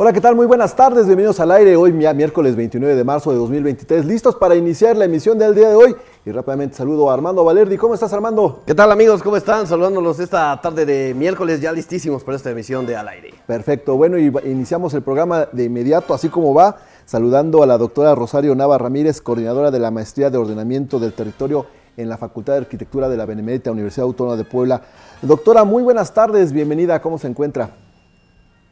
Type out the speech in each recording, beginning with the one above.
Hola, ¿qué tal? Muy buenas tardes, bienvenidos al aire. Hoy, miércoles 29 de marzo de 2023, listos para iniciar la emisión del día de hoy. Y rápidamente saludo a Armando Valerdi. ¿Cómo estás, Armando? ¿Qué tal, amigos? ¿Cómo están? Saludándolos esta tarde de miércoles, ya listísimos para esta emisión de Al aire. Perfecto, bueno, y iniciamos el programa de inmediato, así como va, saludando a la doctora Rosario Nava Ramírez, coordinadora de la Maestría de Ordenamiento del Territorio en la Facultad de Arquitectura de la Benemérita Universidad Autónoma de Puebla. Doctora, muy buenas tardes, bienvenida, ¿cómo se encuentra?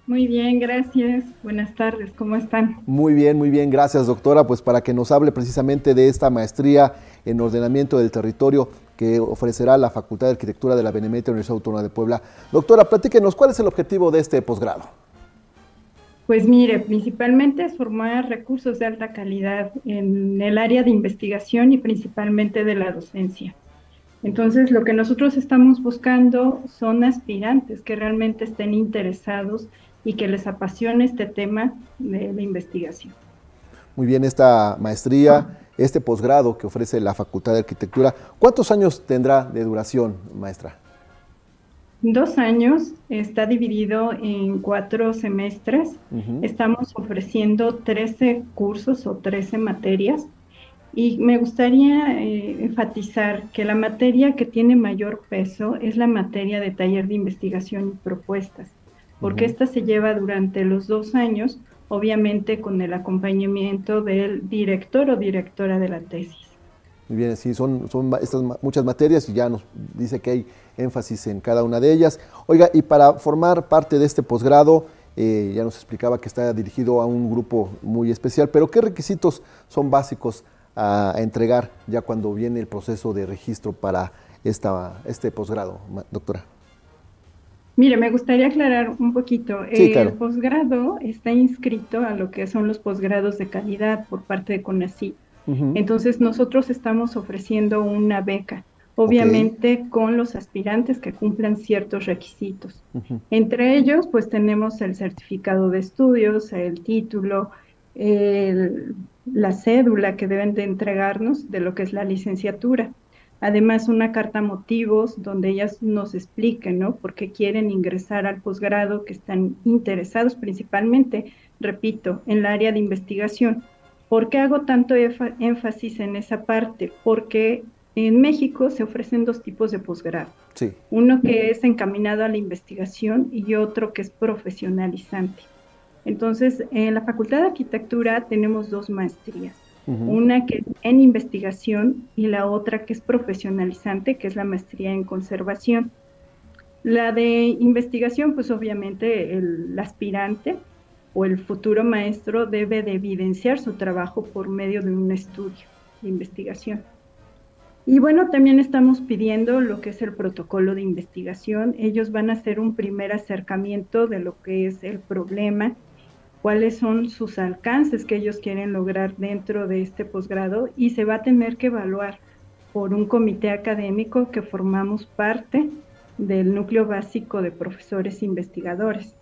Muy bien, gracias. Buenas tardes, ¿cómo están? Muy bien, muy bien, gracias doctora, pues para que nos hable precisamente de esta maestría en ordenamiento del territorio que ofrecerá la Facultad de Arquitectura de la Benemérita Universidad Autónoma de Puebla. Doctora, platíquenos, ¿cuál es el objetivo de este posgrado? Pues mire, principalmente es formar recursos de alta calidad en el área de investigación y principalmente de la docencia. Entonces, lo que nosotros estamos buscando son aspirantes que realmente estén interesados y que les apasione este tema de la investigación. Muy bien, esta maestría, este posgrado que ofrece la Facultad de Arquitectura, ¿cuántos años tendrá de duración, maestra? Dos años, está dividido en cuatro semestres. Estamos ofreciendo 13 cursos o 13 materias. Y me gustaría eh, enfatizar que la materia que tiene mayor peso es la materia de taller de investigación y propuestas porque esta se lleva durante los dos años, obviamente con el acompañamiento del director o directora de la tesis. Muy bien, sí, son, son estas muchas materias y ya nos dice que hay énfasis en cada una de ellas. Oiga, y para formar parte de este posgrado, eh, ya nos explicaba que está dirigido a un grupo muy especial, pero ¿qué requisitos son básicos a, entregar ya cuando viene el proceso de registro para esta, este posgrado, doctora? Mire, me gustaría aclarar un poquito. el posgrado está inscrito a lo que son los posgrados de calidad por parte de CONACYT. Entonces, nosotros estamos ofreciendo una beca, obviamente con los aspirantes que cumplan ciertos requisitos. Entre ellos, pues tenemos el certificado de estudios, el título, la cédula que deben de entregarnos de lo que es la licenciatura. Además, una carta motivos donde ellas nos expliquen, ¿no? Por qué quieren ingresar al posgrado, que están interesados principalmente, repito, en el área de investigación. ¿Por qué hago tanto énfasis en esa parte? Porque en México se ofrecen dos tipos de posgrado. Sí. Uno que es encaminado a la investigación y otro que es profesionalizante. Entonces, en la Facultad de Arquitectura tenemos dos maestrías una que es en investigación y la otra que es profesionalizante, que es la maestría en conservación. La de investigación, pues obviamente el, aspirante o el futuro maestro debe de evidenciar su trabajo por medio de un estudio de investigación. Y bueno, también estamos pidiendo lo que es el protocolo de investigación. Ellos van a hacer un primer acercamiento de lo que es el problema cuáles son sus alcances que ellos quieren lograr dentro de este posgrado y se va a tener que evaluar por un comité académico que formamos parte del núcleo básico de profesores investigadores.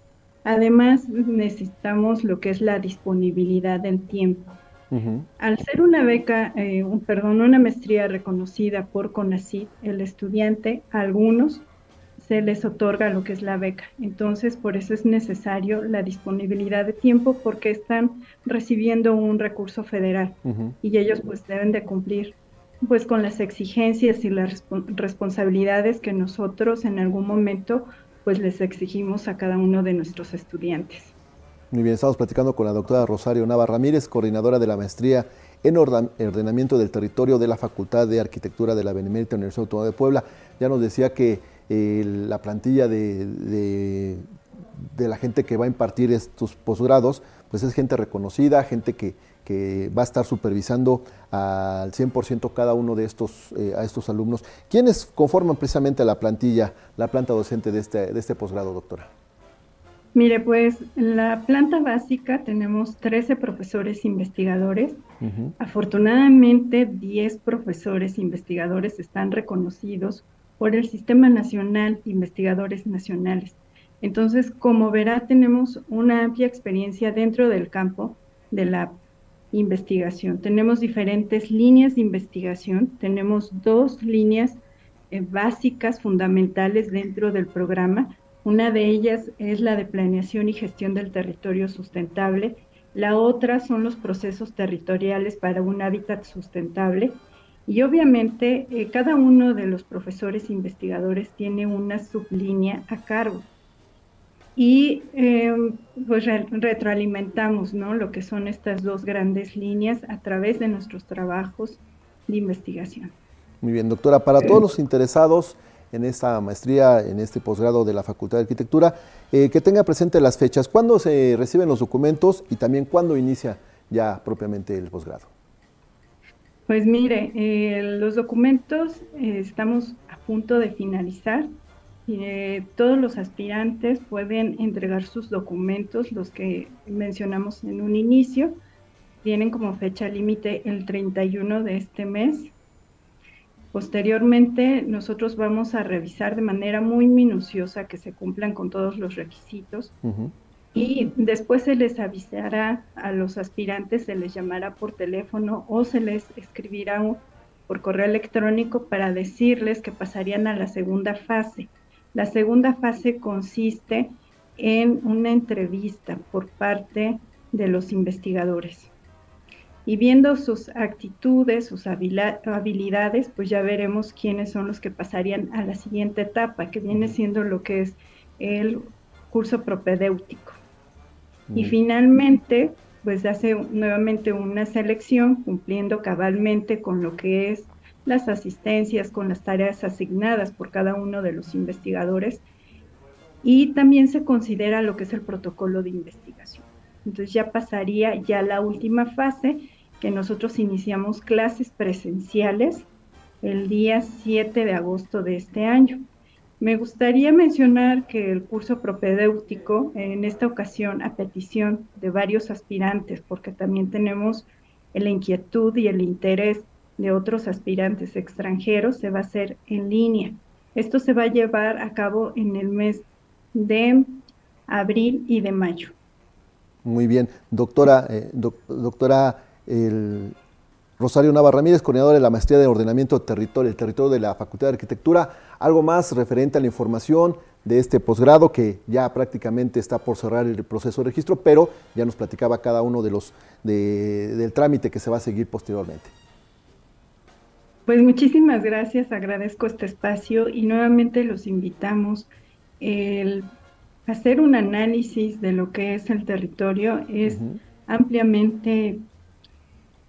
Además, necesitamos lo que es la disponibilidad del tiempo. Al ser una beca, eh, un, perdón, una maestría reconocida por CONACYT, el estudiante, algunos se les otorga lo que es la beca. Entonces, por eso es necesario la disponibilidad de tiempo porque están recibiendo un recurso federal y ellos pues deben de cumplir pues con las exigencias y las responsabilidades que nosotros en algún momento pues les exigimos a cada uno de nuestros estudiantes. Muy bien, estamos platicando con la doctora Rosario Nava Ramírez, coordinadora de la maestría en ordenamiento del territorio de la Facultad de Arquitectura de la Benemérita Universidad Autónoma de Puebla. Ya nos decía que la plantilla de, la gente que va a impartir estos posgrados, pues es gente reconocida, gente que, va a estar supervisando al 100% cada uno de estos, eh, a estos alumnos. ¿Quiénes conforman precisamente la plantilla, la planta docente de este, de este posgrado, doctora? Mire, pues en la planta básica tenemos 13 profesores investigadores. Afortunadamente, 10 profesores investigadores están reconocidos por el Sistema Nacional de Investigadores Nacionales. Entonces, como verá, tenemos una amplia experiencia dentro del campo de la investigación. Tenemos diferentes líneas de investigación, tenemos dos líneas eh, básicas, fundamentales dentro del programa. Una de ellas es la de planeación y gestión del territorio sustentable. La otra son los procesos territoriales para un hábitat sustentable. Y obviamente eh, cada uno de los profesores investigadores tiene una sublínea a cargo y em, pues retroalimentamos ¿no? lo que son estas dos grandes líneas a través de nuestros trabajos de investigación. Muy bien, doctora, para todos los interesados en esta maestría, en este posgrado de la Facultad de Arquitectura, eh, que tenga presente las fechas, cuándo se reciben los documentos y también cuándo inicia ya propiamente el posgrado. Pues mire, eh, los documentos eh, estamos a punto de finalizar eh, todos los aspirantes pueden entregar sus documentos, los que mencionamos en un inicio. Tienen como fecha límite el 31 de este mes. Posteriormente, nosotros vamos a revisar de manera muy minuciosa que se cumplan con todos los requisitos. Y después se les avisará a los aspirantes, se les llamará por teléfono o se les escribirá por correo electrónico para decirles que pasarían a la segunda fase la segunda fase consiste en una entrevista por parte de los investigadores. Y viendo sus actitudes, sus habilidades, pues ya veremos quiénes son los que pasarían a la siguiente etapa, que viene siendo lo que es el curso propedéutico. Y finalmente, pues hace nuevamente una selección cumpliendo cabalmente con lo que es las asistencias con las tareas asignadas por cada uno de los investigadores y también se considera lo que es el protocolo de investigación. Entonces ya pasaría ya la última fase que nosotros iniciamos clases presenciales el día 7 de agosto de este año. Me gustaría mencionar que el curso propedéutico, en esta ocasión a petición de varios aspirantes, porque también tenemos la inquietud y el interés de otros aspirantes extranjeros se va a hacer en línea. Esto se va a llevar a cabo en el mes de abril y de mayo. Muy bien, doctora, eh, doctora Rosario Navarra Ramírez, coordinadora de la maestría de ordenamiento territorio, el territorio de la Facultad de Arquitectura. Algo más referente a la información de este posgrado que ya prácticamente está por cerrar el proceso de registro, pero ya nos platicaba cada uno de los del trámite que se va a seguir posteriormente. Pues muchísimas gracias, agradezco este espacio y nuevamente los invitamos. El hacer un análisis de lo que es el territorio es ampliamente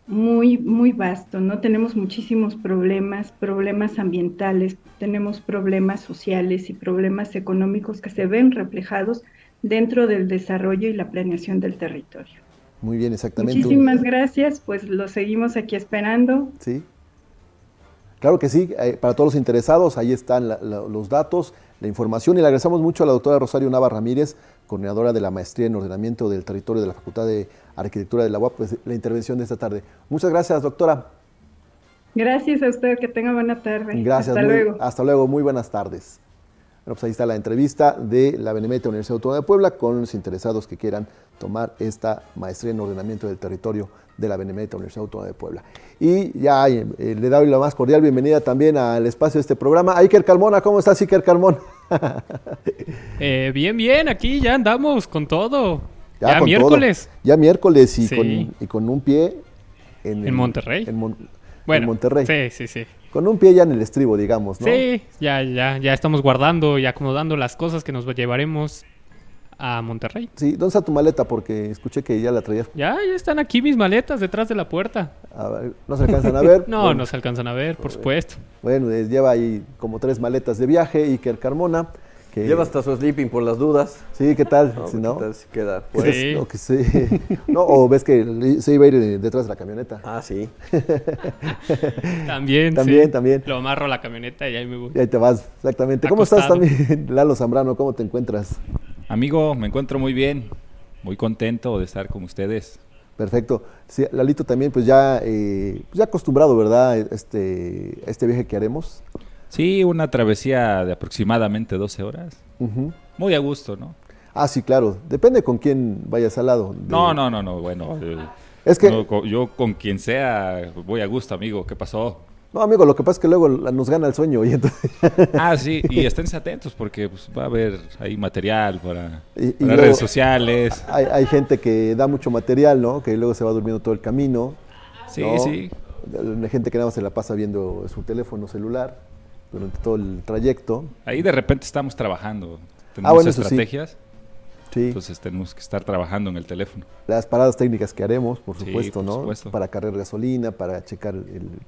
muy, muy vasto, ¿no? Tenemos muchísimos problemas, problemas ambientales, tenemos problemas sociales y problemas económicos que se ven reflejados dentro del desarrollo y la planeación del territorio. Muy bien, exactamente. Muchísimas gracias, pues lo seguimos aquí esperando. Sí. Claro que sí, eh, para todos los interesados, ahí están los datos, la información y le agradecemos mucho a la doctora Rosario Nava Ramírez, coordinadora de la maestría en ordenamiento del territorio de la Facultad de Arquitectura de la UAP, pues, la intervención de esta tarde. Muchas gracias, doctora. Gracias a usted, que tenga buena tarde. Gracias. Hasta luego. Hasta luego, muy buenas tardes. Bueno, pues ahí está la entrevista de la Benemérita Universidad Autónoma de Puebla con los interesados que quieran tomar esta maestría en ordenamiento del territorio de la Benemérita Universidad Autónoma de Puebla. Y ya eh, le doy la más cordial bienvenida también al espacio de este programa. Iker Carmona, ¿cómo estás, Iker Carmona? Eh, bien, bien, aquí ya andamos con todo. Ya, miércoles. Ya miércoles y, con, y con un pie en, Monterrey. En, bueno, Monterrey. Sí, sí, sí. Con un pie ya en el estribo, digamos, ¿no? Sí, ya, ya, ya estamos guardando y acomodando las cosas que nos llevaremos a Monterrey. Sí, ¿dónde está tu maleta? Porque escuché que ya la traías. Ya, ya están aquí mis maletas detrás de la puerta. A ver, ¿No se alcanzan a ver? no, no se alcanzan a ver, por supuesto. Bueno, lleva ahí como tres maletas de viaje, Iker Carmona. Lleva hasta su sleeping por las dudas. Sí, ¿qué tal? No, si no, ¿qué tal si queda? Pues, sí. O, que sí. no, o ves que se iba a ir detrás de la camioneta. Ah, sí. también, También, también. Lo amarro a la camioneta y ahí me voy. Y ahí te vas, exactamente. ¿Cómo estás también, Lalo Zambrano? ¿Cómo te encuentras? Amigo, me encuentro muy bien. Muy contento de estar con ustedes. Perfecto. Sí, Lalito también, pues ya, eh, pues ya acostumbrado, ¿verdad? Este, este viaje que haremos. Sí, una travesía de aproximadamente 12 horas. Muy a gusto, ¿no? Ah, sí, claro. Depende con quién vayas al lado. No, no, no, no. Bueno, es que yo con quien sea voy a gusto, amigo. ¿Qué pasó? No, amigo, lo que pasa es que luego nos gana el sueño. Y entonces... Ah, sí, y estén atentos porque pues, va a haber ahí material para, las redes sociales. Hay, gente que da mucho material, ¿no? Que luego se va durmiendo todo el camino. Sí, sí. Hay gente que nada más se la pasa viendo su teléfono celular durante todo el trayecto. Ahí de repente estamos trabajando. Tenemos ah, estrategias. Entonces tenemos que estar trabajando en el teléfono. Las paradas técnicas que haremos, por supuesto, ¿no? Para cargar gasolina, para checar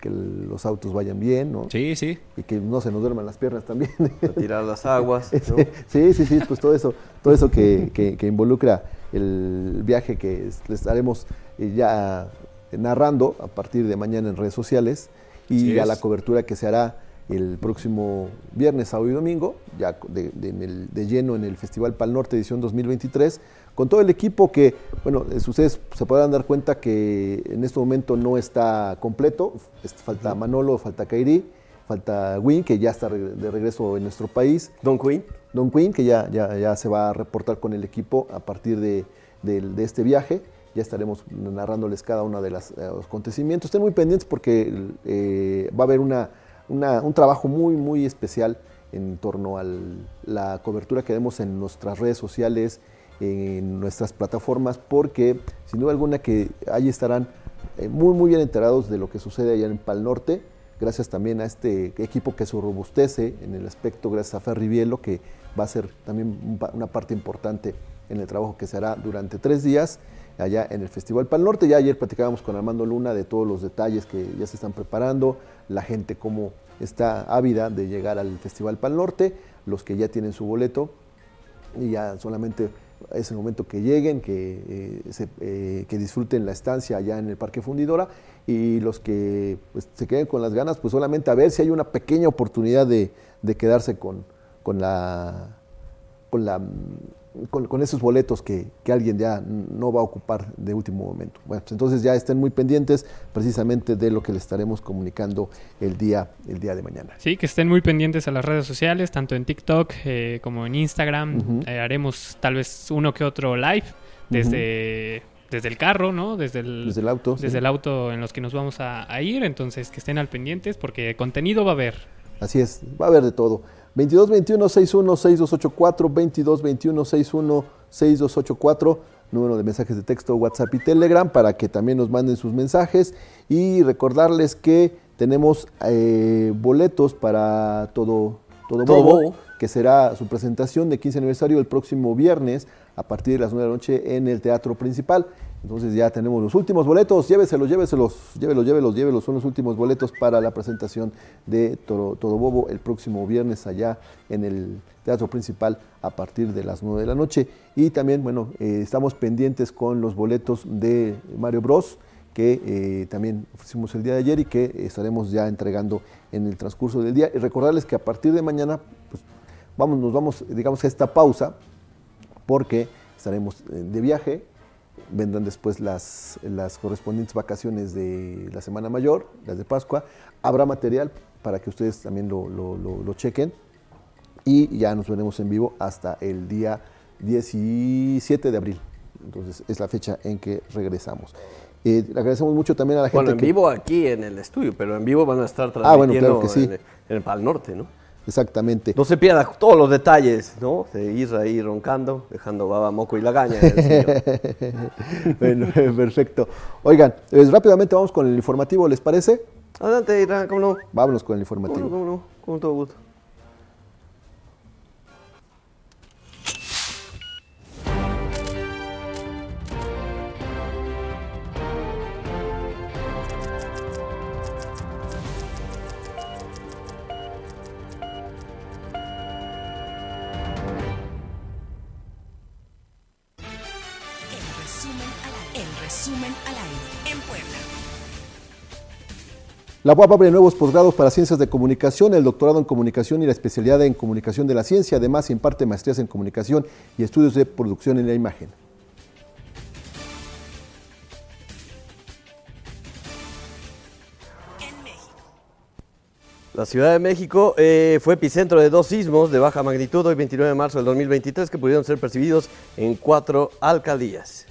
que los autos vayan bien, ¿no? Sí, sí. Y que no se nos duerman las piernas también. Para tirar las aguas. Sí, sí, sí, pues todo eso, todo eso que, involucra el viaje que les estaremos eh, ya narrando a partir de mañana en redes sociales y a la cobertura que se hará el próximo viernes, sábado y domingo, ya de, lleno en el Festival Pal Norte edición 2023, con todo el equipo que, bueno, ustedes se podrán dar cuenta que en este momento no está completo, falta Manolo, falta Kairi, falta Win, que ya está de regreso en nuestro país. Don Quinn. Don Quinn, que ya, ya, ya se va a reportar con el equipo a partir de, este viaje ya estaremos narrándoles cada uno de los acontecimientos. Estén muy pendientes porque eh, va a haber una un trabajo muy, muy especial en torno a la cobertura que demos en nuestras redes sociales, en nuestras plataformas, porque sin duda alguna que ahí estarán eh, muy, muy bien enterados de lo que sucede allá en Pal Norte, gracias también a este equipo que se robustece en el aspecto, gracias a Ferri Bielo, que va a ser también una parte importante en el trabajo que se hará durante tres días allá en el Festival Pal Norte. Ya ayer platicábamos con Armando Luna de todos los detalles que ya se están preparando, la gente cómo está ávida de llegar al Festival Pal Norte, los que ya tienen su boleto y ya solamente es el momento que lleguen, que, eh, eh, que disfruten la estancia allá en el Parque Fundidora y los que pues, se queden con las ganas, pues solamente a ver si hay una pequeña oportunidad de, de quedarse con, con la, con la con, esos boletos que, alguien ya no va a ocupar de último momento. Bueno, pues entonces ya estén muy pendientes precisamente de lo que les estaremos comunicando el día, el día de mañana. Sí, que estén muy pendientes a las redes sociales, tanto en TikTok eh, como en Instagram. Eh, haremos tal vez uno que otro live desde... Desde el carro, ¿no? Desde el, desde el auto. Desde el auto en los que nos vamos a, a ir. Entonces, que estén al pendientes porque contenido va a haber. Así es, va a haber de todo. 2221 61 6284 2221 61 6284 número de mensajes de texto, WhatsApp y Telegram para que también nos manden sus mensajes. Y recordarles que tenemos eh, boletos para todo todo, todo que será su presentación de 15 aniversario el próximo viernes a partir de las 9 de la noche en el Teatro Principal. Entonces ya tenemos los últimos boletos, lléveselos, lléveselos, llévelos, llévelos, llévelos, son los últimos boletos para la presentación de Todo, Bobo el próximo viernes allá en el Teatro Principal a partir de las 9 de la noche. Y también, bueno, eh, estamos pendientes con los boletos de Mario Bros que eh, también ofrecimos el día de ayer y que estaremos ya entregando en el transcurso del día. Y recordarles que a partir de mañana, vamos, nos vamos, digamos, a esta pausa, porque estaremos eh, de viaje, vendrán después las, las correspondientes vacaciones de la Semana Mayor, las de Pascua, habrá material para que ustedes también lo, lo, chequen y ya nos veremos en vivo hasta el día 17 de abril. Entonces es la fecha en que regresamos. Eh, agradecemos mucho también a la gente. Bueno, en vivo aquí en el estudio, pero en vivo van a estar transmitiendo ah, bueno, claro que sí. en, el Pal Norte, ¿no? Exactamente. No se pierda todos los detalles, ¿no? De ir ahí roncando, dejando baba, moco y lagaña. bueno, perfecto. Oigan, pues rápidamente vamos con el informativo, ¿les parece? Adelante, Irán, ¿cómo no? Vámonos con el informativo. ¿Cómo no? ¿Cómo no? Con todo gusto. La UAP abre nuevos posgrados para ciencias de comunicación, el doctorado en comunicación y la especialidad en comunicación de la ciencia. Además, imparte maestrías en comunicación y estudios de producción en la imagen. La Ciudad de México eh, fue epicentro de dos sismos de baja magnitud hoy 29 de marzo del 2023 que pudieron ser percibidos en cuatro alcaldías.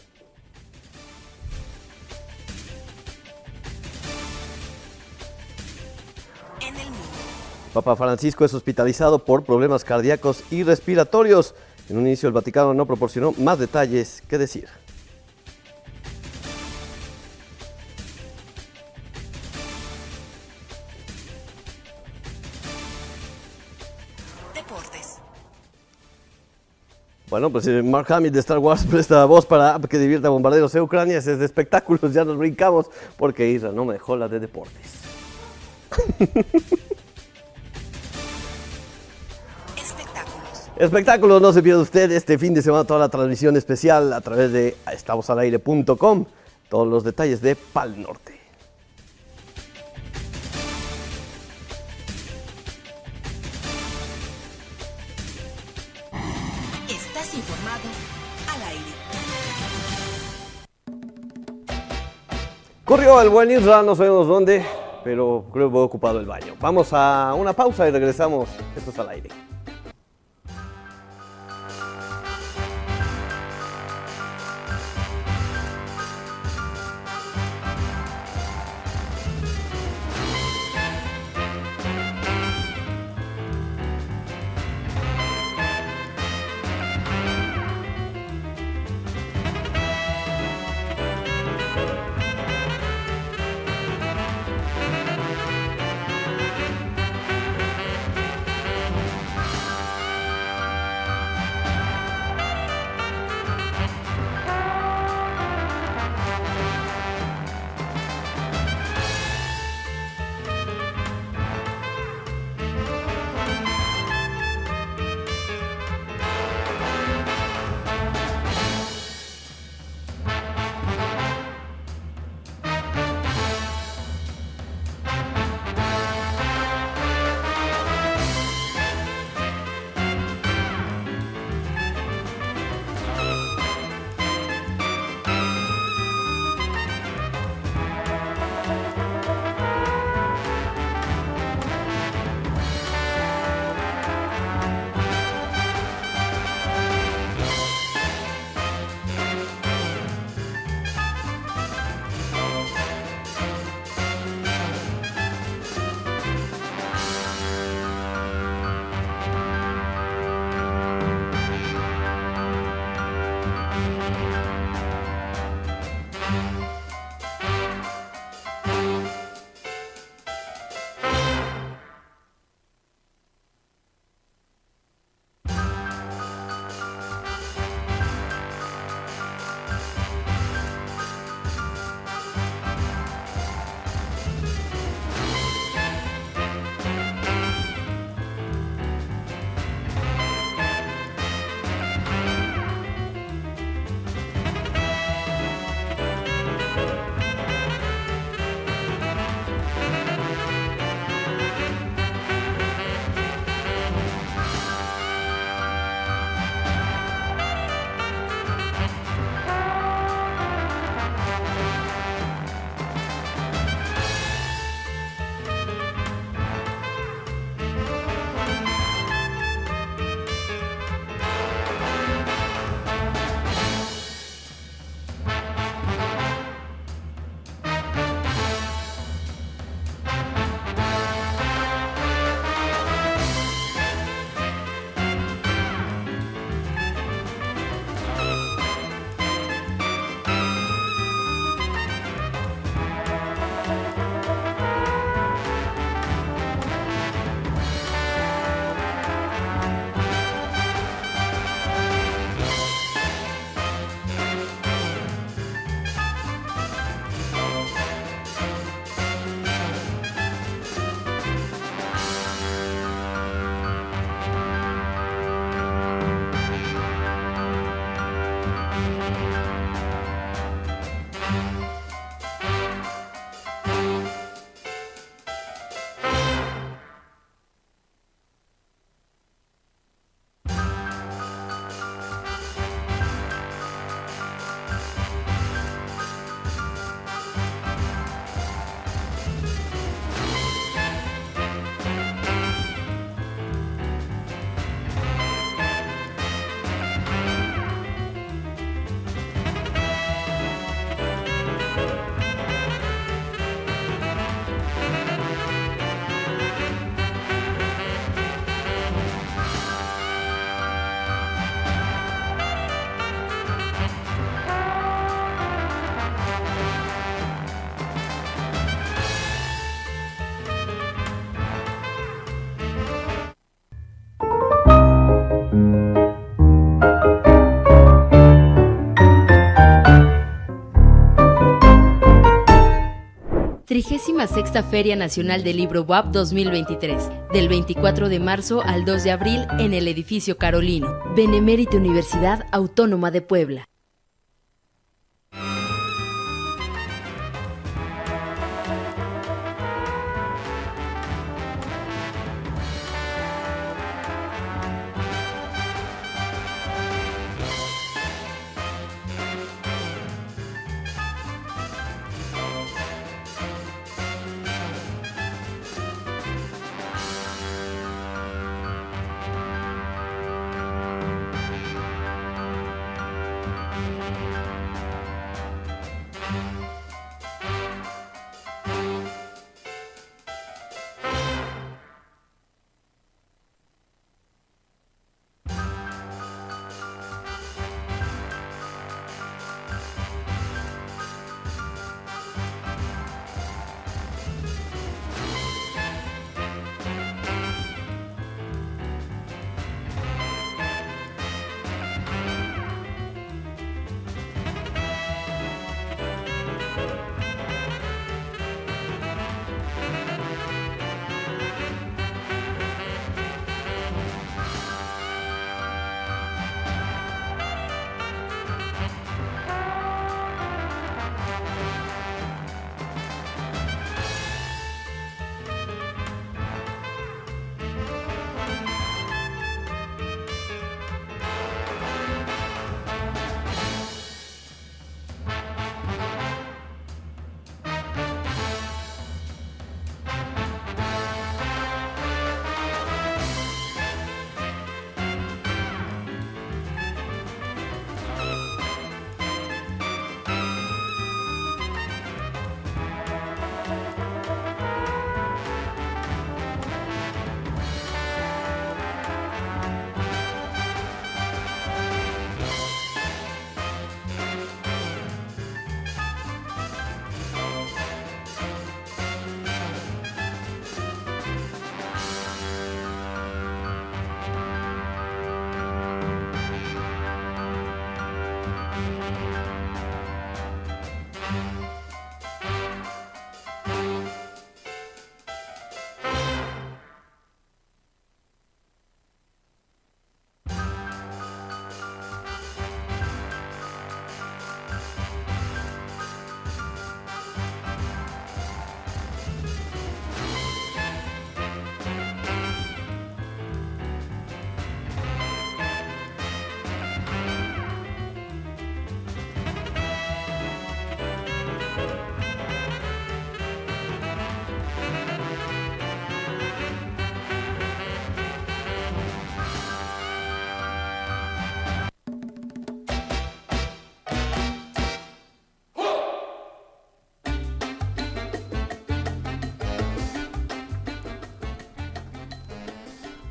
Papa Francisco es hospitalizado por problemas cardíacos y respiratorios. En un inicio el Vaticano no proporcionó más detalles que decir. Bueno, pues eh, Mark Hamill de Star Wars presta voz para que divierta bombarderos de Ucrania. Es de espectáculos, ya nos brincamos porque Isra no me dejó la de deportes. Espectáculos. No se pierda usted este fin de semana toda la transmisión especial a través de estamosalaire.com. Todos los detalles de Pal Norte. Corrió el buen Isra, no sabemos dónde, pero creo que he ocupado el baño. Vamos a una pausa y regresamos. Esto es al aire. 26 Feria Nacional del Libro WAP 2023, del 24 de marzo al 2 de abril en el edificio Carolino, Benemérita Universidad Autónoma de Puebla.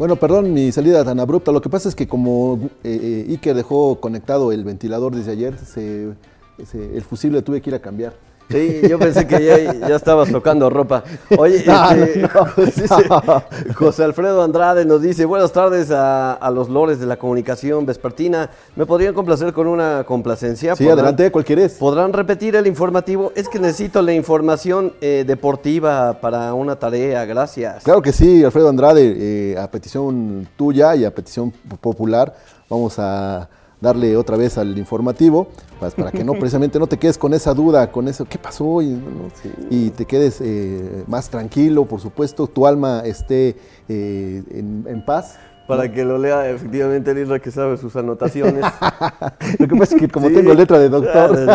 Bueno, perdón mi salida tan abrupta. Lo que pasa es que como eh, eh Iker dejó conectado el ventilador desde ayer, el fusible tuve que ir a cambiar. Sí, yo pensé que ya, estabas tocando ropa. Oye, este, José Alfredo Andrade nos dice, buenas tardes a, los lores de la comunicación vespertina. ¿Me podrían complacer con una complacencia? Sí, adelante, ¿cuál quieres? ¿Podrán repetir el informativo? Es que necesito la información eh, deportiva para una tarea, gracias. Claro que sí, Alfredo Andrade, eh, a petición tuya y a petición popular, vamos a darle otra vez al informativo, pues, para que no precisamente no te quedes con esa duda, con eso, ¿qué pasó? Y, te quedes eh, más tranquilo, por supuesto, tu alma esté eh, en, paz. Para que lo lea efectivamente el Isra que sabe sus anotaciones. lo que pasa es que como tengo letra de doctor.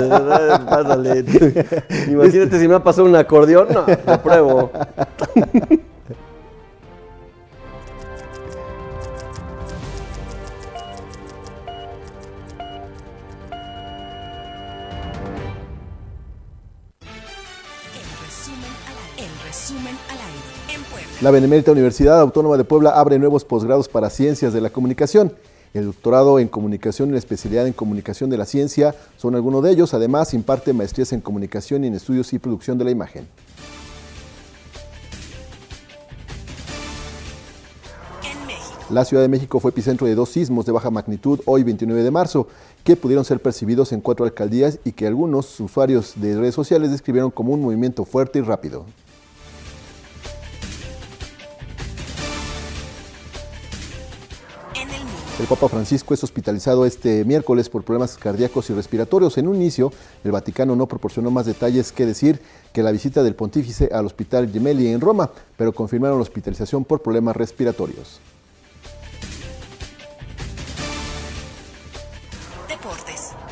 Pásale. Imagínate si me ha pasado un acordeón, no, lo pruebo. La Benemérita Universidad Autónoma de Puebla abre nuevos posgrados para ciencias de la comunicación. El doctorado en comunicación y la especialidad en comunicación de la ciencia son algunos de ellos. Además, imparte maestrías en comunicación y en estudios y producción de la imagen. La Ciudad de México fue epicentro de dos sismos de baja magnitud hoy 29 de marzo, que pudieron ser percibidos en cuatro alcaldías y que algunos usuarios de redes sociales describieron como un movimiento fuerte y rápido. El Papa Francisco es hospitalizado este miércoles por problemas cardíacos y respiratorios. En un inicio, el Vaticano no proporcionó más detalles que decir que la visita del pontífice al Hospital Gemelli en Roma, pero confirmaron la hospitalización por problemas respiratorios.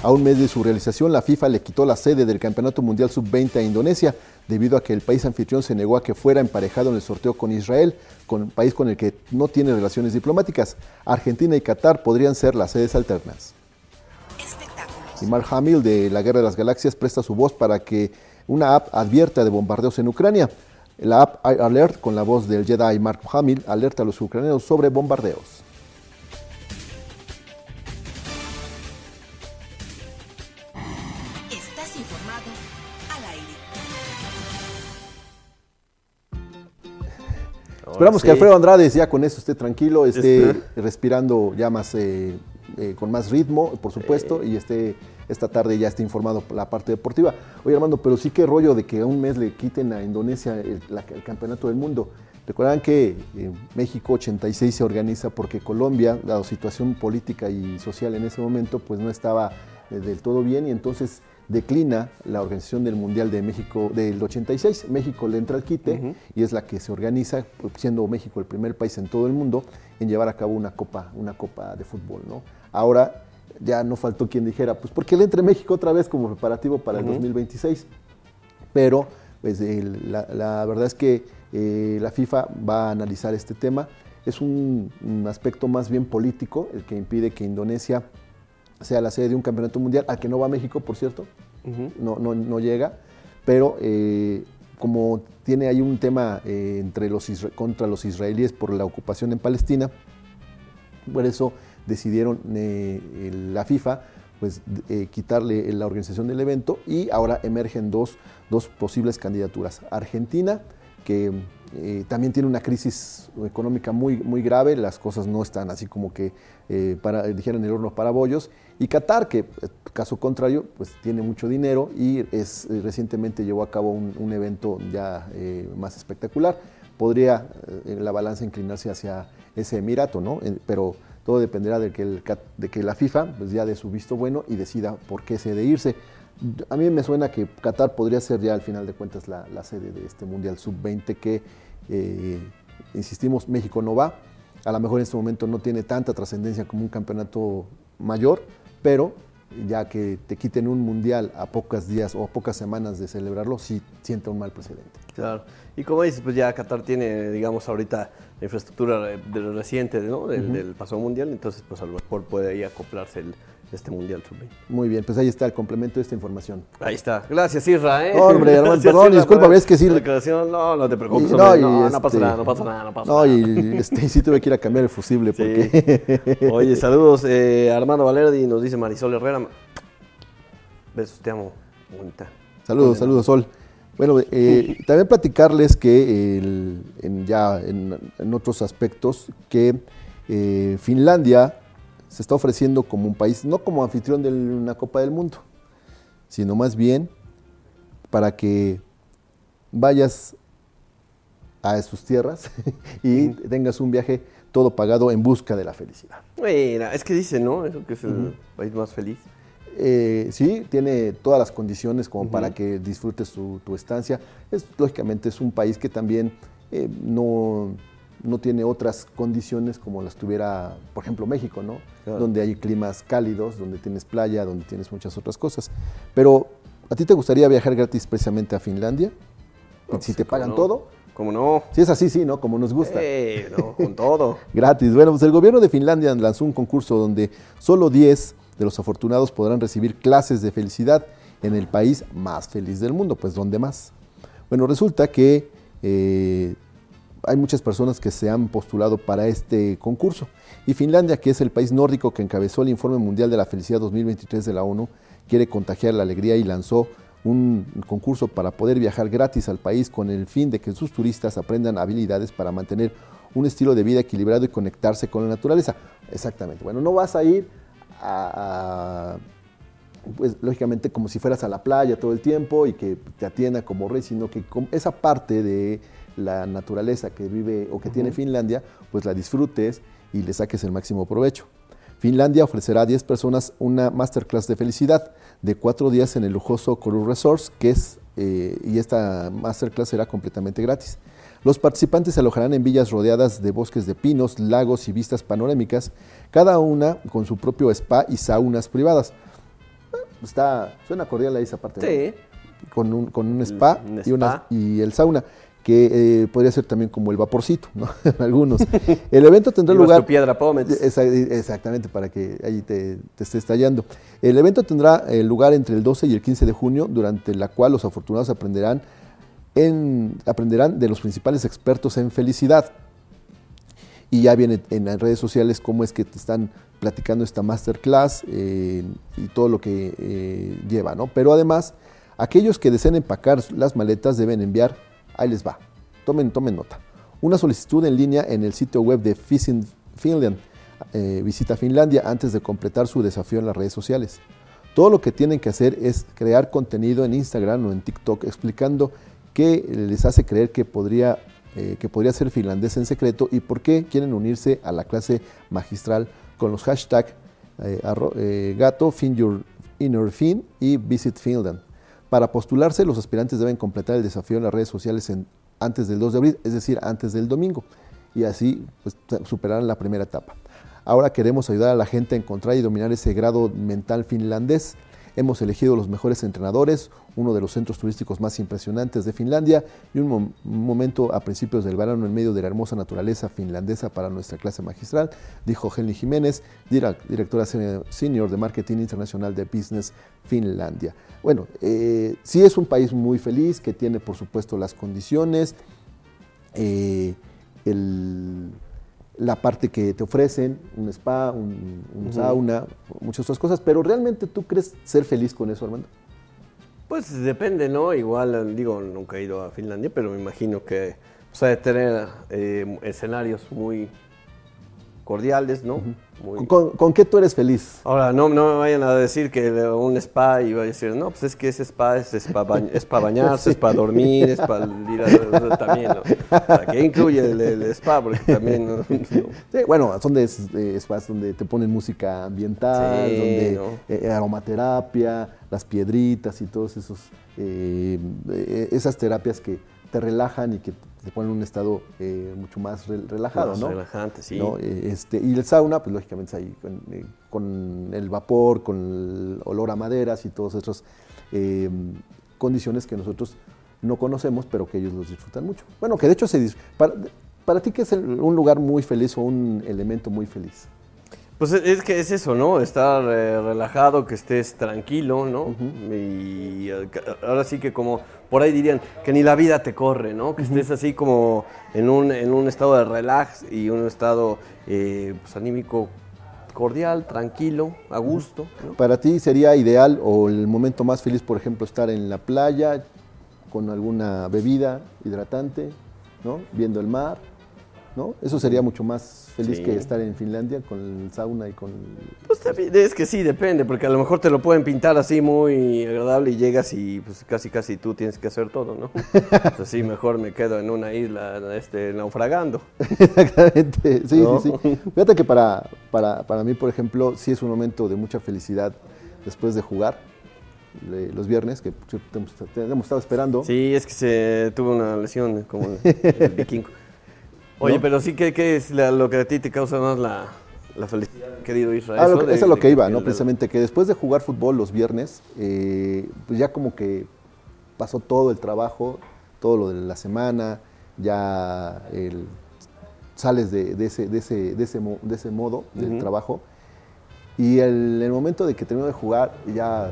A un mes de su realización, la FIFA le quitó la sede del Campeonato Mundial Sub-20 a Indonesia, debido a que el país anfitrión se negó a que fuera emparejado en el sorteo con Israel, con país con el que no tiene relaciones diplomáticas. Argentina y Qatar podrían ser las sedes alternas. Y Mark Hamill de la Guerra de las Galaxias presta su voz para que una app advierta de bombardeos en Ucrania. La app Alert, con la voz del Jedi Mark Hamill, alerta a los ucranianos sobre bombardeos. Esperamos que Alfredo Andrade ya con eso esté tranquilo, esté respirando ya más, eh, eh, con más ritmo, por supuesto, y esté esta tarde ya esté informado por la parte deportiva. Oye Armando, pero sí que rollo de que a un mes le quiten a Indonesia el, campeonato del mundo. Recuerdan que eh, México 86 se organiza porque Colombia, la situación política y social en ese momento, pues no estaba del todo bien y entonces declina la organización del Mundial de México del 86. México le entra al quite y es la que se organiza, siendo México el primer país en todo el mundo en llevar a cabo una copa, una copa de fútbol. ¿no? Ahora ya no faltó quien dijera, pues porque le entre México otra vez como preparativo para el 2026. Pero pues, la, verdad es que eh, la FIFA va a analizar este tema. Es un aspecto más bien político el que impide que Indonesia sea la sede de un campeonato mundial, al que no va México, por cierto, no, no, no, llega, pero eh, como tiene ahí un tema eh, entre los contra los israelíes por la ocupación en Palestina, por eso decidieron eh, la FIFA pues quitarle la organización del evento y ahora emergen dos, dos posibles candidaturas. Argentina, que eh, también tiene una crisis económica muy, muy grave, las cosas no están así como que eh, para, dijeron el horno para bollos. Y Qatar, que eh, caso contrario, pues tiene mucho dinero y es, recientemente llevó a cabo un, evento ya más espectacular. Podría la balanza inclinarse hacia ese Emirato, ¿no? pero todo dependerá de que, el, de que la FIFA pues ya dé su visto bueno y decida por qué se de irse. A mí me suena que Qatar podría ser ya al final de cuentas la, sede de este Mundial Sub-20 que, eh, insistimos, México no va. A lo mejor en este momento no tiene tanta trascendencia como un campeonato mayor, pero ya que te quiten un mundial a pocos días o a pocas semanas de celebrarlo, sí sienta un mal precedente. Claro. Y como dices, pues ya Qatar tiene, digamos, ahorita la infraestructura reciente ¿no? del, del pasado mundial, entonces pues a lo mejor puede ahí acoplarse el, este Mundial sub Muy bien, pues ahí está el complemento de esta información. Ahí está. Gracias, Isra. ¿eh? hombre, hermano, perdón, disculpa, es que sí. No, no te preocupes. no, no, no, pasa este, nada, no pasa nada, no pasa nada. No, y este, sí tuve que ir a cambiar el fusible. Porque... Oye, saludos. Eh, Armando Valerdi nos dice Marisol Herrera. Besos, te amo, bonita. Saludos, saludos, Sol. Bueno, eh, también platicarles que en, ya en, en, otros aspectos que eh, Finlandia se está ofreciendo como un país, no como anfitrión de una Copa del Mundo, sino más bien para que vayas a sus tierras y tengas un viaje todo pagado en busca de la felicidad. Mira, es que dice, ¿no? Eso que es el país más feliz. Eh, sí, tiene todas las condiciones como para que disfrutes tu, estancia. Es, lógicamente es un país que también eh, no, no tiene otras condiciones como las tuviera, por ejemplo, México, ¿no? Donde hay climas cálidos, donde tienes playa, donde tienes muchas otras cosas. Pero, ¿a ti te gustaría viajar gratis precisamente a Finlandia? si te pagan todo. ¿Cómo no? Si es así, sí, ¿no? Como nos gusta. Eh, no, con todo. gratis. Bueno, pues el gobierno de Finlandia lanzó un concurso donde solo 10 de los afortunados podrán recibir clases de felicidad en el país más feliz del mundo. Pues, ¿dónde más? Bueno, resulta que eh, hay muchas personas que se han postulado para este concurso. Y Finlandia, que es el país nórdico que encabezó el Informe Mundial de la Felicidad 2023 de la ONU, quiere contagiar la alegría y lanzó un concurso para poder viajar gratis al país con el fin de que sus turistas aprendan habilidades para mantener un estilo de vida equilibrado y conectarse con la naturaleza. Exactamente. Bueno, no vas a ir a, pues lógicamente como si fueras a la playa todo el tiempo y que te atienda como rey, sino que esa parte de la naturaleza que vive o que tiene Finlandia, pues la disfrutes y le saques el máximo provecho. Finlandia ofrecerá a 10 personas una masterclass de felicidad de cuatro días en el lujoso Koru Resorts, que es, eh, y esta masterclass será completamente gratis. Los participantes se alojarán en villas rodeadas de bosques de pinos, lagos y vistas panorámicas, cada una con su propio spa y saunas privadas. Está, suena cordial ahí esa parte. Sí. Con un, con un spa, Y, una, y el sauna que eh, podría ser también como el vaporcito, ¿no? Algunos. El evento tendrá lugar... piedra Exactamente, para que allí te, te esté estallando. El evento tendrá eh, lugar entre el 12 y el 15 de junio, durante la cual los afortunados aprenderán, en, aprenderán de los principales expertos en felicidad. Y ya viene en las redes sociales cómo es que te están platicando esta masterclass eh, y todo lo que lleva, ¿no? Pero además, aquellos que deseen empacar las maletas deben enviar Ahí les va. Tomen, tomen nota. Una solicitud en línea en el sitio web de Fishing Finland. Eh, visita Finlandia antes de completar su desafío en las redes sociales. Todo lo que tienen que hacer es crear contenido en Instagram o en TikTok explicando qué les hace creer que podría, eh, que podría ser finlandés en secreto y por qué quieren unirse a la clase magistral con los hashtags eh, gato, fin inner fin y visit Finland. Para postularse, los aspirantes deben completar el desafío en las redes sociales antes del 2 de abril, es decir, antes del domingo, y así pues, superarán la primera etapa. Ahora queremos ayudar a la gente a encontrar y dominar ese grado mental finlandés Hemos elegido los mejores entrenadores, uno de los centros turísticos más impresionantes de Finlandia y un, momento a principios del verano en medio de la hermosa naturaleza finlandesa para nuestra clase magistral, dijo Henry Jiménez, directora senior de Marketing Internacional de Business Finlandia. Bueno, eh, sí es un país muy feliz, que tiene por supuesto las condiciones, eh, el la parte que te ofrecen, un spa, un, sauna, muchas otras cosas, pero ¿realmente tú crees ser feliz con eso, Armando? Pues depende, ¿no? Igual, digo, nunca he ido a Finlandia, pero me imagino que o sea, de tener eh, escenarios muy cordiales, ¿no? ¿Con, qué tú eres feliz? Ahora, no, no me vayan a decir que un spa y va a decir, no, pues es que ese spa es, para bañarse, es para dormir, es para ir a... también, ¿no? ¿Qué incluye el, spa? Porque también... Sí, bueno, son de, spas donde te ponen música ambiental, donde eh, aromaterapia, las piedritas y todos esos... Eh, eh, esas terapias que te relajan y que te ponen en un estado eh, mucho más relajado, más ¿no? relajante, sí. Eh, este, y el sauna, pues lógicamente ahí eh, con, el vapor, con el olor a maderas y todas esas condiciones que nosotros no conocemos, pero que ellos los disfrutan mucho. Bueno, que de hecho se para, para ti, ¿qué es un lugar muy feliz o un elemento muy feliz? Pues es que es eso, ¿no? Estar relajado, que estés tranquilo, ¿no? Y ahora sí que como por ahí dirían que ni la vida te corre, ¿no? Que estés así como en un, en un estado de relax y un estado eh, pues, anímico cordial, tranquilo, a gusto. Para ti sería ideal o el momento más feliz, por ejemplo, estar en la playa con alguna bebida hidratante, ¿no? Viendo el mar, ¿no? Eso sería mucho más feliz que estar en Finlandia con el sauna y con... Pues es que sí, depende, porque a lo mejor te lo pueden pintar así muy agradable y llegas y pues casi casi tú tienes que hacer todo, ¿no? pues sí, mejor me quedo en una isla este, naufragando. Exactamente, sí, sí, sí. Fíjate que para, para, para mí, por ejemplo, sí es un momento de mucha felicidad después de jugar los viernes, que te, hemos estado esperando. Sí, es que se tuvo una lesión como el vikingo. Oye, pero sí, ¿qué, qué es lo que a ti te causa más la, felicidad, querido Israel? Ah, eso, es lo que iba, ¿no? Precisamente que después de jugar fútbol los viernes, eh, pues ya como que pasó todo el trabajo, todo lo de la semana, ya sales de, ese, de, ese, de, ese, de ese modo del trabajo. Y el, el momento de que termino de jugar, ya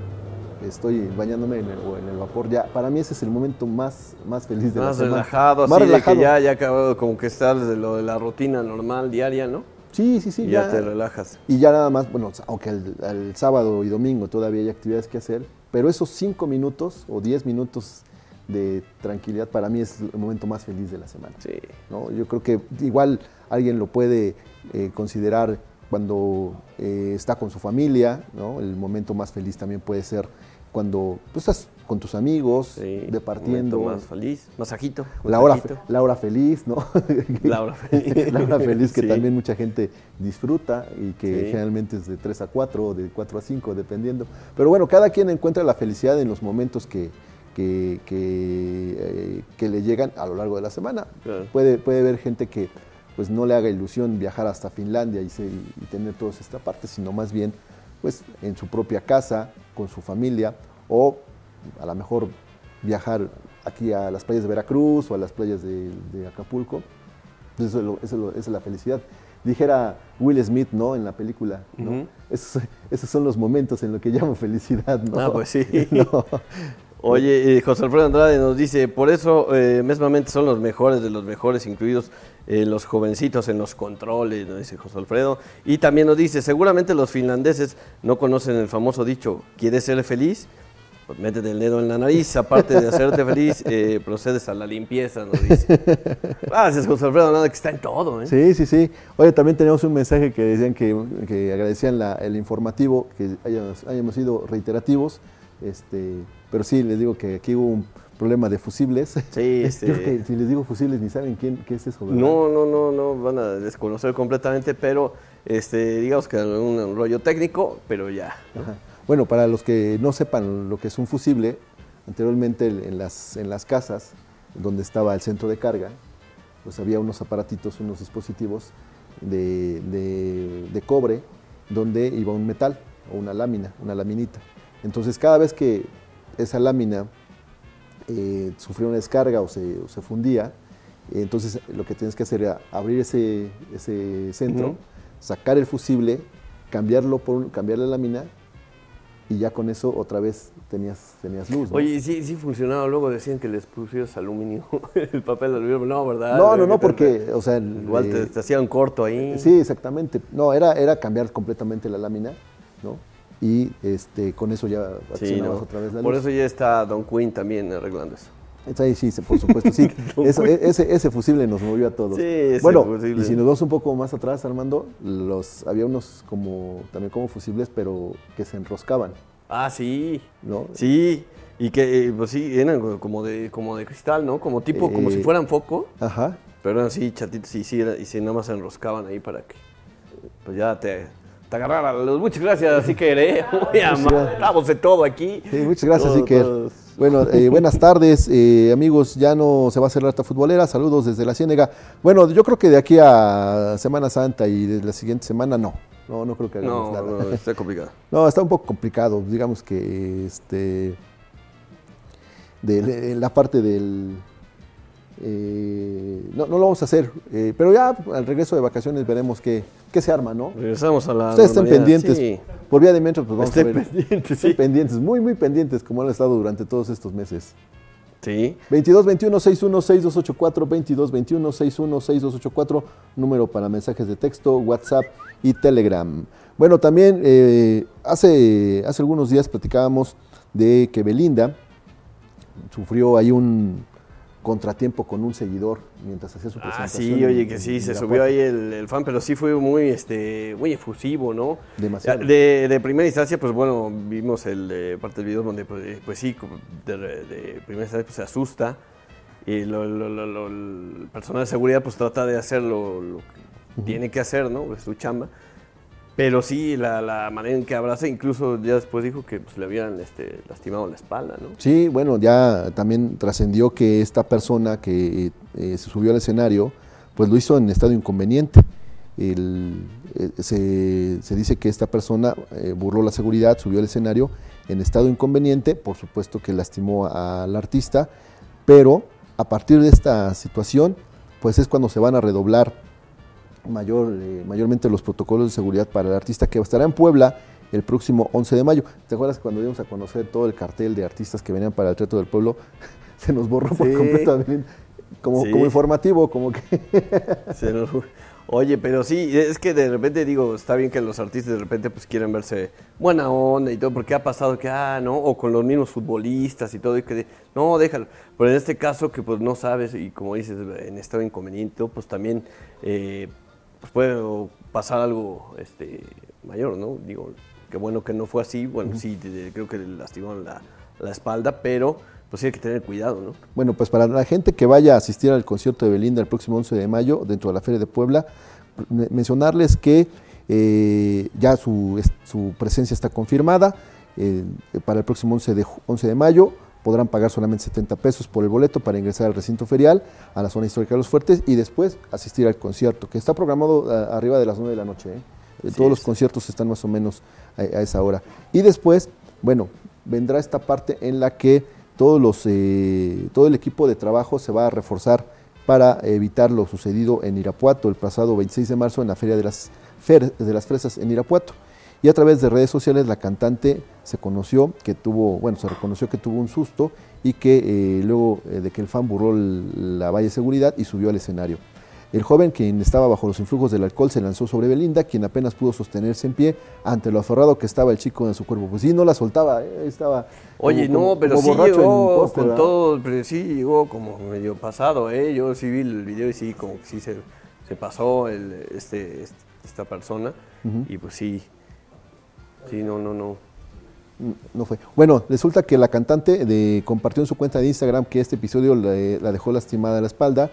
estoy bañándome en el, en el vapor, ya para mí ese es el momento más, más feliz de más la relajado, más relajado, que ya, ya acabado como que estás de lo de la rutina normal diaria, ¿no? Sí, sí, sí. Y ya, te relajas. Y ya nada más, bueno, aunque el, sábado y domingo todavía hay actividades que hacer, pero esos cinco minutos o diez minutos de tranquilidad, para mí es el momento más feliz de la semana. Sí. ¿no? Yo creo que igual alguien lo puede eh, considerar cuando eh, está con su familia, ¿no? el momento más feliz también puede ser cuando pues, estás con tus amigos, departiendo. Más feliz, masajito. La hora, la hora feliz, ¿no? La hora feliz. la hora feliz que también mucha gente disfruta y que generalmente es de 3 a 4 o de 4 a 5, dependiendo. Pero bueno, cada quien encuentra la felicidad en los momentos que, que, que, eh, le llegan a lo largo de la semana. Puede, puede haber gente que pues no le haga ilusión viajar hasta Finlandia y, y tener toda esta parte, sino más bien pues en su propia casa, con su familia, o a lo mejor viajar aquí a las playas de Veracruz o a las playas de, Acapulco. Eso, es la felicidad. Dijera Will Smith, ¿no? En la película, ¿no? esos, son los momentos en los que llamo felicidad, ¿no? Ah, pues sí. Oye, eh, José Alfredo Andrade nos dice, por eso eh, mesmamente son los mejores de los mejores, incluidos eh, los jovencitos en los controles, nos dice José Alfredo. Y también nos dice, seguramente los finlandeses no conocen el famoso dicho, ¿quieres ser feliz? Pues métete el dedo en la nariz, aparte de hacerte feliz, procedes a la limpieza, nos dice. Gracias, José Alfredo, nada que está en todo. ¿eh? Sí, sí, sí. Oye, también tenemos un mensaje que decían que, agradecían el informativo, que hayamos, hayamos sido reiterativos. Este, pero sí, les digo que aquí hubo un problema de fusibles. Sí, este... si les digo fusibles ni saben quién, qué es eso. No, no, no, no, van a desconocer completamente, pero este, digamos que un, un rollo técnico, pero ya. Bueno, para los que no sepan lo que es un fusible, anteriormente en las, en las casas donde estaba el centro de carga, pues había unos aparatitos, unos dispositivos de, de, de cobre donde iba un metal o una lámina, una laminita. Entonces cada vez que esa lámina eh, sufría una descarga o se, fundía, entonces lo que tienes que hacer era abrir ese, centro, sacar el fusible, cambiarlo por cambiar la lámina y ya con eso otra vez tenías, tenías luz. Oye, sí, sí funcionaba, luego decían que les pusieras aluminio, el papel de aluminio, no, ¿verdad? No, no, no, porque, o sea... Igual te, te hacían corto ahí. Sí, exactamente. No, era, era cambiar completamente la lámina, ¿no? Y este, con eso ya accionabas otra vez la luz. Por eso ya está Don Quinn también arreglando eso. Ahí sí, por supuesto, sí. E, ese, ese, fusible nos movió a todos. Sí, bueno, y si nos vamos un poco más atrás, Armando, los, había unos como, también como fusibles, pero que se enroscaban. Ah, sí. ¿No? Sí. Y que, eh, pues sí, eran como de, como de cristal, ¿no? Como tipo, como si eh, fueran foco. Ajá. Pero eran así chatitos y sí, y sí, nada más se enroscaban ahí para que, pues ya te, te agarrar luz. Muchas gracias, así que ¿eh? muy Estamos de todo aquí. muchas gracias, Iker. Bueno, eh, buenas tardes, eh, amigos. Ya no se va a cerrar esta futbolera. Saludos desde la Ciénega. Bueno, yo creo que de aquí a Semana Santa y de la siguiente semana no. No, no creo que hagamos nada. No, está complicado. no, está un poco complicado. Digamos que este de la parte del eh, no, no, lo vamos a hacer, eh, pero ya al regreso de vacaciones veremos qué, qué se arma, ¿no? Regresamos a la. Ustedes estén pendientes. Por vía de metro, pues vamos a ver. Pendientes, sí. pendientes, muy, muy pendientes, como han estado durante todos estos meses. Sí. 22 21 61 6284 22 21 61 6284 número para mensajes de texto, WhatsApp y Telegram. Bueno, también eh, hace, hace algunos días platicábamos de que Belinda sufrió ahí un, contratiempo con un seguidor mientras hacía su ah, presentación. Ah, sí, oye, que sí, se subió ahí el, fan, pero sí fue muy, este, muy efusivo, ¿no? Demasiado. De, primera instancia, pues bueno, vimos el parte del video donde, pues, pues sí, de, primera instancia pues, se asusta y el personal de seguridad pues trata de hacer lo, que tiene que hacer, ¿no? Es su chamba. Pero sí, la, manera en que abraza, incluso ya después dijo que pues, le habían este, lastimado la espalda, ¿no? Sí, bueno, ya también trascendió que esta persona que eh, se subió al escenario, pues lo hizo en estado inconveniente. Eh, se, dice que esta persona eh, burló la seguridad, subió al escenario en estado inconveniente, por supuesto que lastimó al artista, pero a partir de esta situación, pues es cuando se van a redoblar mayor, eh, mayormente los protocolos de seguridad para el artista que estará en Puebla el próximo 11 de mayo. ¿Te acuerdas cuando íbamos a conocer todo el cartel de artistas que venían para el Teatro del Pueblo? Se nos borró por completo como, como informativo, como que... Oye, pero sí, es que de repente digo, está bien que los artistas de repente pues quieren verse buena onda y todo, porque ha pasado que, ah, no, o con los mismos futbolistas y todo, y que, no, déjalo. Pero en este caso que pues no sabes, y como dices, en estado inconveniente, pues también eh, pues puede pasar algo este, mayor, ¿no? Digo, qué bueno que no fue así, bueno, sí, creo que le lastimaron la, la espalda, pero pues sí hay que tener cuidado, ¿no? Bueno, pues para la gente que vaya a asistir al concierto de Belinda el próximo 11 de mayo dentro de la Feria de Puebla, mencionarles que eh, ya su, presencia está confirmada. Eh, para el próximo 11 de, 11 de mayo podrán pagar solamente 70 pesos por el boleto para ingresar al recinto ferial, a la zona histórica de los Fuertes y después asistir al concierto, que está programado arriba de las 9 de la noche. ¿eh? Todos los conciertos están más o menos a, a, esa hora. Y después, bueno, vendrá esta parte en la que todos los, eh, todo el equipo de trabajo se va a reforzar para evitar lo sucedido en Irapuato el pasado 26 de marzo en la Feria de las, de las Fresas en Irapuato. Y a través de redes sociales la cantante se conoció que tuvo, bueno, se reconoció que tuvo un susto y que eh, luego eh, de que el fan burró la valla de seguridad y subió al escenario. El joven, quien estaba bajo los influjos del alcohol, se lanzó sobre Belinda, quien apenas pudo sostenerse en pie ante lo aferrado que estaba el chico en su cuerpo. Pues sí, no la soltaba, eh, estaba. Oye, no, pero sí llegó con todo, pero sí llegó como medio pasado, ¿eh? Yo sí vi el video y sí, como que sí se, pasó el, este, esta persona. Y pues sí, sí, no, no, no. No fue. Bueno, resulta que la cantante de, compartió en su cuenta de Instagram que este episodio la dejó lastimada en la espalda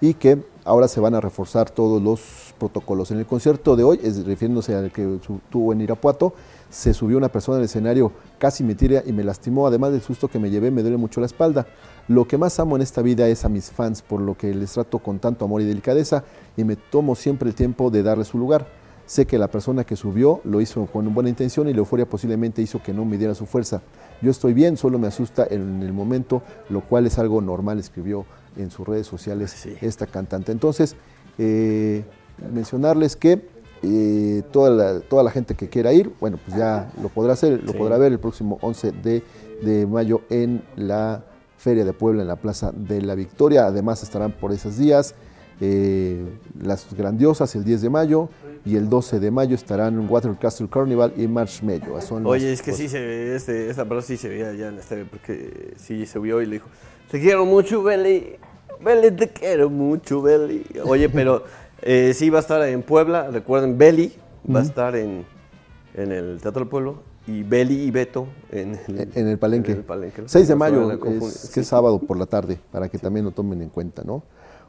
y que ahora se van a reforzar todos los protocolos. En el concierto de hoy, refiriéndose al que tuvo en Irapuato, se subió una persona al escenario, casi me tira y me lastimó, además del susto que me llevé, me duele mucho la espalda. Lo que más amo en esta vida es a mis fans, por lo que les trato con tanto amor y delicadeza y me tomo siempre el tiempo de darle su lugar. Sé que la persona que subió lo hizo con buena intención y la euforia posiblemente hizo que no me diera su fuerza. Yo estoy bien, solo me asusta en el momento, lo cual es algo normal, escribió en sus redes sociales esta cantante. Entonces, eh, mencionarles que eh, toda, la, toda la gente que quiera ir, bueno, pues ya lo podrá hacer, lo podrá ver el próximo 11 de, mayo en la Feria de Puebla, en la Plaza de la Victoria. Además estarán por esos días eh, las grandiosas el 10 de mayo y el 12 de mayo estarán en Water Castle Carnival y Marshmallow. Oye, es que sí se ve, este, esta persona sí se veía allá en este, porque sí se vio y le dijo, te quiero mucho, Beli. Beli, te quiero mucho, Beli. Oye, pero eh, sí va a estar en Puebla. Recuerden, Beli va a estar en, en el Teatro del Pueblo y Beli y Beto en el, en el Palenque. 6 de mayo, es, que es sábado por la tarde, para que también lo tomen en cuenta, ¿no?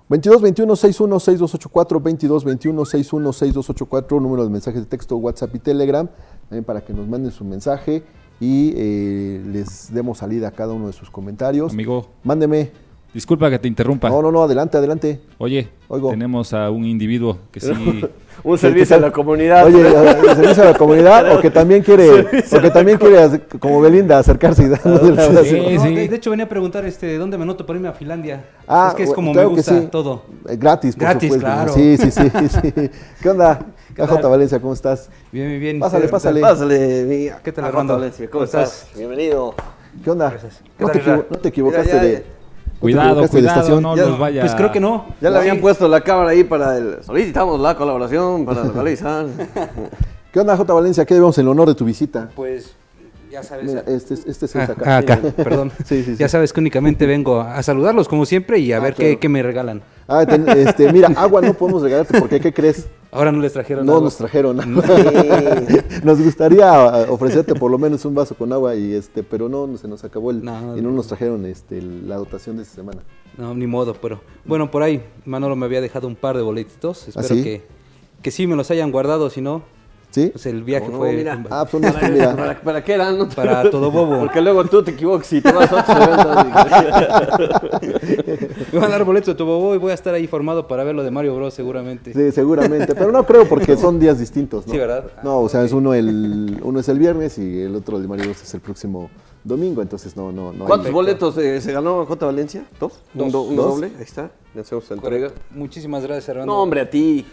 22 21 61 6284 22 21 61 6284 número de mensajes de texto WhatsApp y Telegram también para que nos manden su mensaje y eh, les demos salida a cada uno de sus comentarios. Amigo. Mándeme. Disculpa que te interrumpa. No, no, no, adelante, adelante. Oye, tenemos a un individuo que sí... un servicio a la comunidad. Oye, un servicio a la comunidad o que también quiere, o que también quiere, como Belinda, acercarse y darnos el sí, sí. De hecho, venía a preguntar este, dónde me noto para irme a Finlandia. Ah, es que es como me gusta todo. Eh, gratis, por Gratis, supuesto. claro. Sí, sí, sí, sí. ¿Qué onda? KJ Valencia, ¿cómo estás? Bien, bien, bien. Pásale, pásale. Pásale, ¿Qué tal, Armando? Valencia, ¿cómo, estás? Bienvenido. ¿Qué onda? no, te no, te equivocaste de... Cuidado, cuidado, no nos vaya. Pues creo que no. Ya le habían puesto la cámara ahí para el. Solicitamos la colaboración para realizar. ¿Qué onda, J. Valencia? ¿Qué debemos en honor de tu visita? Pues ya sabes. este, este es ah, acá. acá, perdón. Sí, sí, ya sabes que únicamente vengo a saludarlos como siempre y a ah, ver qué, qué, me regalan. Ah, este, mira, agua no podemos regalarte porque ¿qué crees? Ahora no les trajeron No nos trajeron nos gustaría ofrecerte por lo menos un vaso con agua y este, pero no, se nos acabó el y no nos trajeron este la dotación de esta semana. No, ni modo, pero bueno, por ahí Manolo me había dejado un par de boletitos, ¿Ah, espero que que sí me los hayan guardado, si no ¿Sí? Pues el viaje fue. Mira. Ah, pues no, mira. ¿Para, ¿Para, qué eran? Para todo bobo. Porque luego tú te equivocas y te vas a otro Me van a dar boletos de todo bobo y voy a estar ahí formado para ver lo de Mario Bros. seguramente. Sí, seguramente. Pero no creo porque son días distintos, ¿no? Sí, ¿verdad? No, o sea, es uno el uno es el viernes y el otro de Mario Bros. es el próximo domingo, entonces no, no, no. ¿Cuántos boletos eh, se ganó J Valencia? ¿Dos? ¿Un, doble? Ahí está. Le hacemos entrega. Muchísimas gracias, Armando. No, hombre, a ti.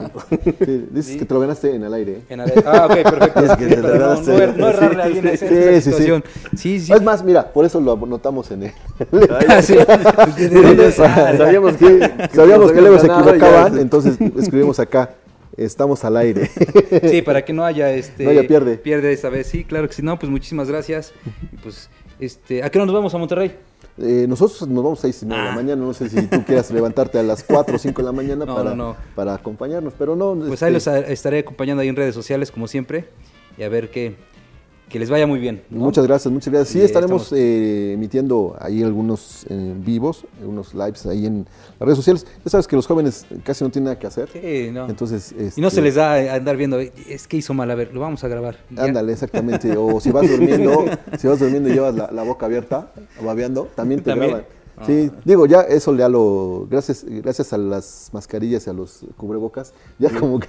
dices que te lo ganaste en el aire. En el aire. Ah, ok, perfecto. Es que te lo ganaste. No, no, no errarle a alguien sí, sí, situación. Sí. sí, Es más, mira, por eso lo anotamos en el. sabíamos que, sabíamos que luego se equivocaban, entonces escribimos acá estamos al aire. Sí, para que no haya este no haya pierde. Pierde esta vez. Sí, claro que sí. No, pues muchísimas gracias. Y pues este, ¿a qué hora nos vamos a Monterrey? Eh, nosotros nos vamos a seis y media de la ah. mañana. No sé si tú quieras levantarte a las 4 o 5 de la mañana para, para acompañarnos, pero no. Pues ahí este los estaré acompañando ahí en redes sociales, como siempre, y a ver qué, que les vaya muy bien. Muchas gracias, muchas gracias. Sí, estaremos eh, emitiendo ahí algunos eh, vivos, unos lives ahí en las redes sociales. Ya sabes que los jóvenes casi no tienen nada que hacer. Sí, no. Entonces, y no se este les da a andar viendo, es que hizo mal, a ver, lo vamos a grabar. Ándale, exactamente. O si vas durmiendo, si vas durmiendo y llevas la, boca abierta, babeando, también te graban. Sí, digo, ya eso ya lo, gracias, gracias a las mascarillas y a los cubrebocas, ya como que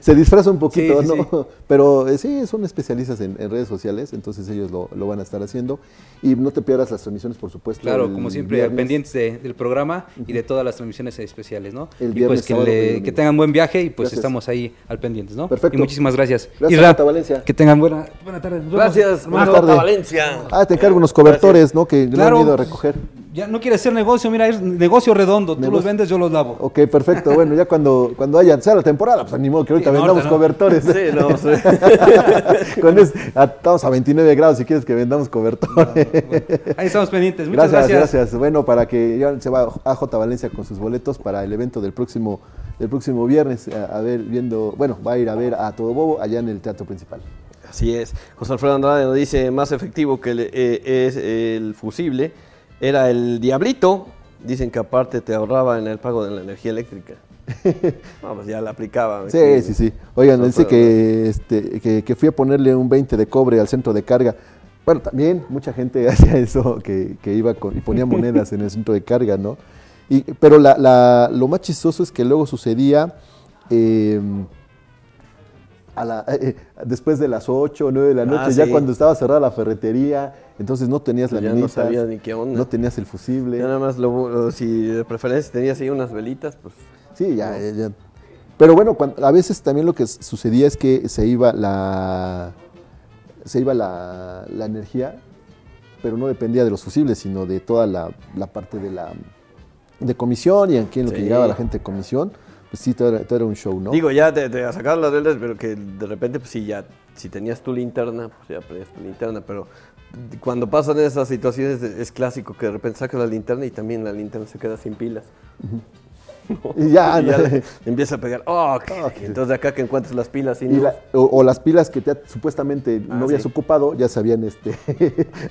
se, disfraza un poquito, ¿no? Pero eh, sí, son especialistas en, redes sociales, entonces ellos lo, van a estar haciendo. Y no te pierdas las transmisiones, por supuesto. Claro, como siempre, pendientes del programa y de todas las transmisiones especiales, ¿no? El y pues que, que, tengan buen viaje y pues estamos ahí al pendientes, ¿no? Perfecto. Y muchísimas gracias. Gracias, Valencia. Que tengan buena, buena tarde. Gracias, tarde. Valencia. Ah, te encargo unos cobertores, ¿no? Que claro. han ido a recoger. Ya no quiere hacer negocio, mira, es negocio redondo. Tú los vendes, yo los lavo. Ok, perfecto. Bueno, ya cuando, cuando haya, sea la temporada, pues ni modo que ahorita vendamos cobertores. Sí, no, sí. estamos a 29 grados si quieres que vendamos cobertores. Ahí estamos pendientes. Muchas gracias. Gracias, gracias. Bueno, para que ya se va a J Valencia con sus boletos para el evento del próximo, del próximo viernes. A, ver, viendo, bueno, va a ir a ver a Todo Bobo allá en el Teatro Principal. Así es. José Alfredo Andrade nos dice más efectivo que eh, es el fusible era el diablito. Dicen que aparte te ahorraba en el pago de la energía eléctrica. Vamos, ya la aplicaba. Sí, sí, sí. Oigan, dice que, este, que, fui a ponerle un 20 de cobre al centro de carga. Bueno, también mucha gente hacía eso, que, iba con, y ponía monedas en el centro de carga, ¿no? Y, pero la, lo más chistoso es que luego sucedía... Em, a la, eh, eh, después de las 8 o 9 de la noche, ah, ya cuando estaba cerrada la ferretería, entonces no tenías la no sabías ni qué onda. No tenías el fusible. Ya nada más, lo, si de preferencia tenías ahí unas velitas, pues... Sí, ya, ya. Pero bueno, a veces también lo que sucedía es que se iba la... Se iba la, la energía, pero no dependía de los fusibles, sino de toda la, la parte de la de comisión y aquí en lo que llegaba la gente de comisión pues sí, todo era, un show, ¿no? Digo, ya te, te sacar las velas, pero que de repente, pues sí, ya, si tenías tu linterna, pues ya tenías tu linterna, pero cuando pasan esas situaciones es clásico que de repente sacas la linterna y también la linterna se queda sin pilas. Y ya, empieza a pegar. Oh, Entonces acá que encuentres las pilas o, las pilas que te, supuestamente ah, no habías ocupado ya se habían este,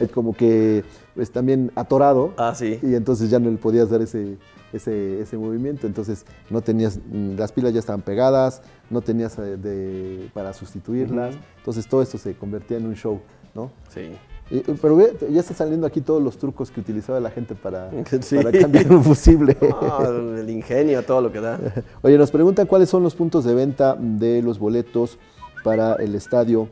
como que pues, también atorado. Ah, sí. Y entonces ya no le podías dar ese, ese, ese movimiento. Entonces no tenías, las pilas ya estaban pegadas, no tenías eh, de, para sustituirlas. Entonces todo esto se convertía en un show, ¿no? Sí. pero ya están saliendo aquí todos los trucos que utilizaba la gente para, para cambiar un fusible. el ingenio, todo lo que da. Oye, nos preguntan cuáles son los puntos de venta de los boletos para el estadio,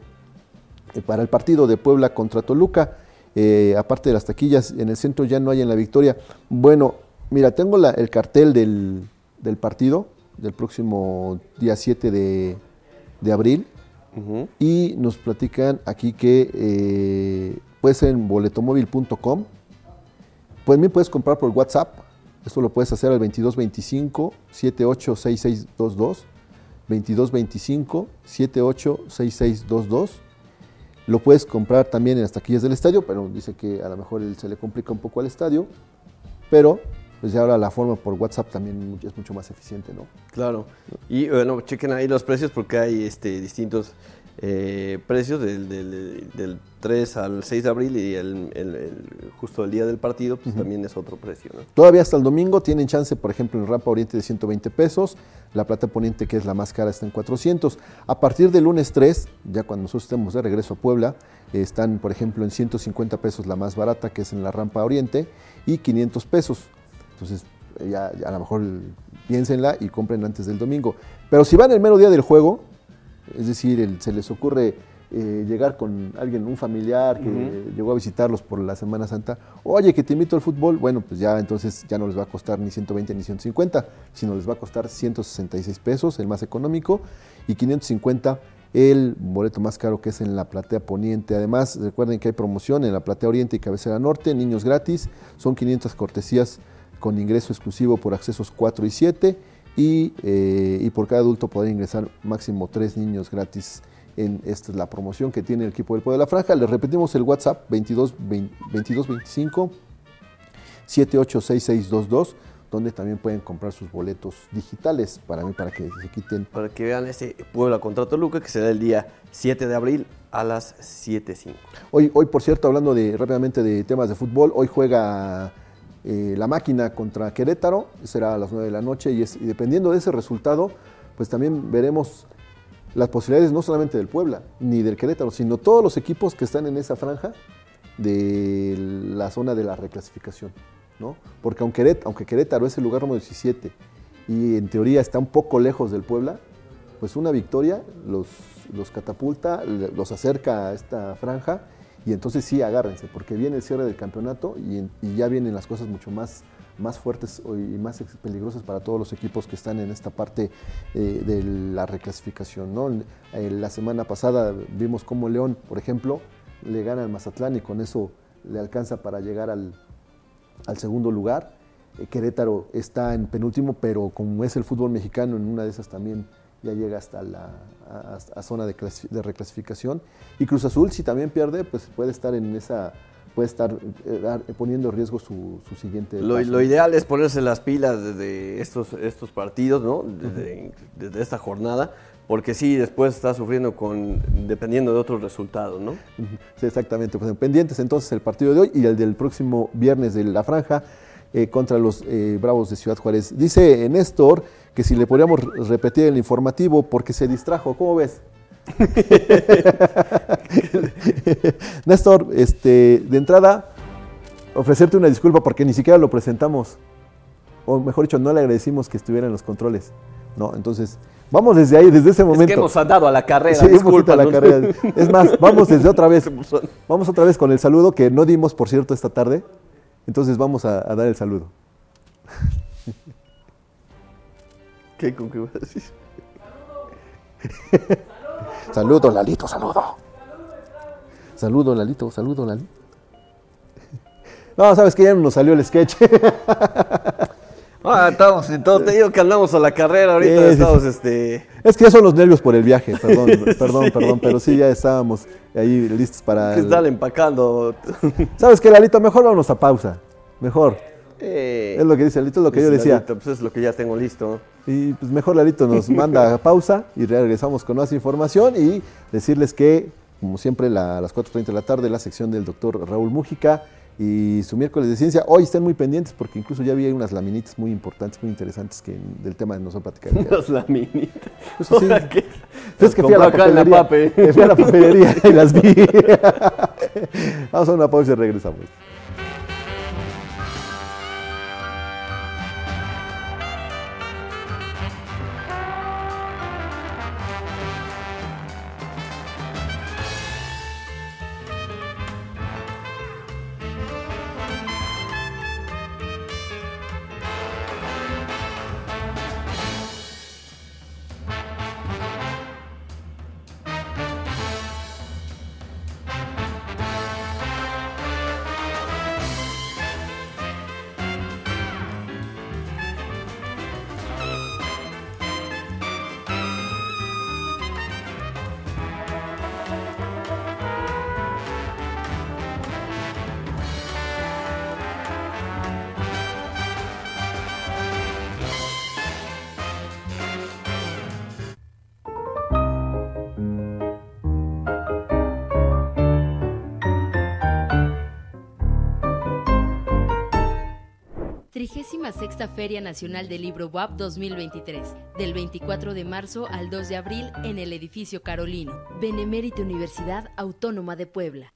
eh, para el partido de Puebla contra Toluca. Eh, aparte de las taquillas, en el centro ya no hay en la victoria. Bueno, Mira, tengo el cartel del, partido del próximo día 7 de, abril y nos platican aquí que eh, puede ser en boletomóvil.com. Pues también puedes comprar por WhatsApp. Esto lo puedes hacer al 2225 786622. 2225 786622. Lo puedes comprar también en las taquillas del estadio, pero dice que a lo mejor se le complica un poco al estadio. Pero pues ya ahora la forma por WhatsApp también es mucho más eficiente, ¿no? Claro. Y bueno, chequen ahí los precios porque hay este, distintos eh, precios del, del, 3 al 6 de abril y el, justo el día del partido, pues también es otro precio. ¿no? Todavía hasta el domingo tienen chance, por ejemplo, en Rampa Oriente de 120 pesos, la Plata Poniente, que es la más cara, está en 400. A partir del lunes 3, ya cuando nosotros estemos de regreso a Puebla, están, por ejemplo, en 150 pesos la más barata, que es en la Rampa Oriente, y 500 pesos. Entonces, ya, a lo mejor piénsenla y compren antes del domingo. Pero si van el mero día del juego, es decir, se les ocurre eh, llegar con alguien, un familiar que llegó a visitarlos por la Semana Santa, oye, que te invito al fútbol, bueno, pues ya entonces ya no les va a costar ni 120 ni 150, sino les va a costar 166 pesos, el más económico, y 550 el boleto más caro que es en la platea poniente. Además, recuerden que hay promoción en la platea oriente y cabecera norte, niños gratis, son 500 cortesías con ingreso exclusivo por accesos 4 y 7 y, eh, y por cada adulto podrán ingresar máximo 3 niños gratis en esta es la promoción que tiene el equipo del Pueblo de la Franja. Les repetimos el WhatsApp 22, 2225 786622 donde también pueden comprar sus boletos digitales para mí, para que se quiten. Para que vean ese Puebla contra Toluca que será el día 7 de abril a las 7.05. Hoy, hoy, por cierto, hablando de, rápidamente de temas de fútbol, hoy juega eh, la máquina contra Querétaro, será a las 9 de la noche y, dependiendo de ese resultado, pues también veremos las posibilidades no solamente del Puebla ni del Querétaro, sino todos los equipos que están en esa franja de la zona de la reclasificación. ¿no? Porque aunque Querétaro, es el lugar número 17 y en teoría está un poco lejos del Puebla, pues una victoria los, los catapulta, los acerca a esta franja y entonces sí agárrense, porque viene el cierre del campeonato y, ya vienen las cosas mucho más más fuertes y más peligrosas para todos los equipos que están en esta parte eh, de la reclasificación. ¿no? la semana pasada vimos cómo León, por ejemplo, le gana al Mazatlán y con eso le alcanza para llegar al, segundo lugar. Eh, Querétaro está en penúltimo, pero como es el fútbol mexicano, en una de esas también ya llega hasta la zona de, de, reclasificación. Y Cruz Azul, si también pierde, pues puede estar en esa puede estar eh, poniendo en riesgo su, siguiente. Lo, lo, ideal es ponerse las pilas desde estos, estos partidos, ¿no? Desde, esta jornada, porque sí, después está sufriendo con dependiendo de otros resultados, ¿no? Sí, exactamente. Pues pendientes entonces el partido de hoy y el del próximo viernes de la franja eh, contra los eh, Bravos de Ciudad Juárez. Dice Néstor que si le podríamos repetir el informativo porque se distrajo. ¿Cómo ves? Néstor, este, de entrada, ofrecerte una disculpa porque ni siquiera lo presentamos. O mejor dicho, no le agradecimos que estuviera en los controles. No, entonces, vamos desde ahí, desde ese momento. Es que hemos andado a la carrera. Sí, a la carrera. Es más, vamos desde otra vez. Vamos otra vez con el saludo que no dimos, por cierto, esta tarde. Entonces vamos a, dar el saludo. ¿Qué? ¿Con qué vas a decir? Saludo, Lalito, saludo. Saludo, Lalito, saludo, Lalito. No, sabes que ya no nos salió el sketch. Ah, estamos en todo. Te digo que andamos a la carrera ahorita. estamos, este... Es que ya son los nervios por el viaje, perdón, perdón, perdón. Pero sí, ya estábamos ahí listos para. Que están empacando. ¿Sabes qué, Lalito? Mejor vamos a pausa. Mejor. Eh, es lo que dice Lalito, es lo que yo decía. pues es lo que ya tengo listo. Y pues mejor Lalito nos manda a pausa y regresamos con más información y decirles que, como siempre, a las 4.30 de la tarde, la sección del doctor Raúl Mújica y su miércoles de ciencia. Hoy estén muy pendientes porque incluso ya había unas laminitas muy importantes, muy interesantes que del tema de nosotros platicar. Unas laminitas. Pues, sí. Es que fui a la papelería, fui a la papelería y las vi. Vamos a una pausa y regresamos. Feria Nacional del Libro WAP 2023, del 24 de marzo al 2 de abril en el edificio Carolino, Benemérita Universidad Autónoma de Puebla.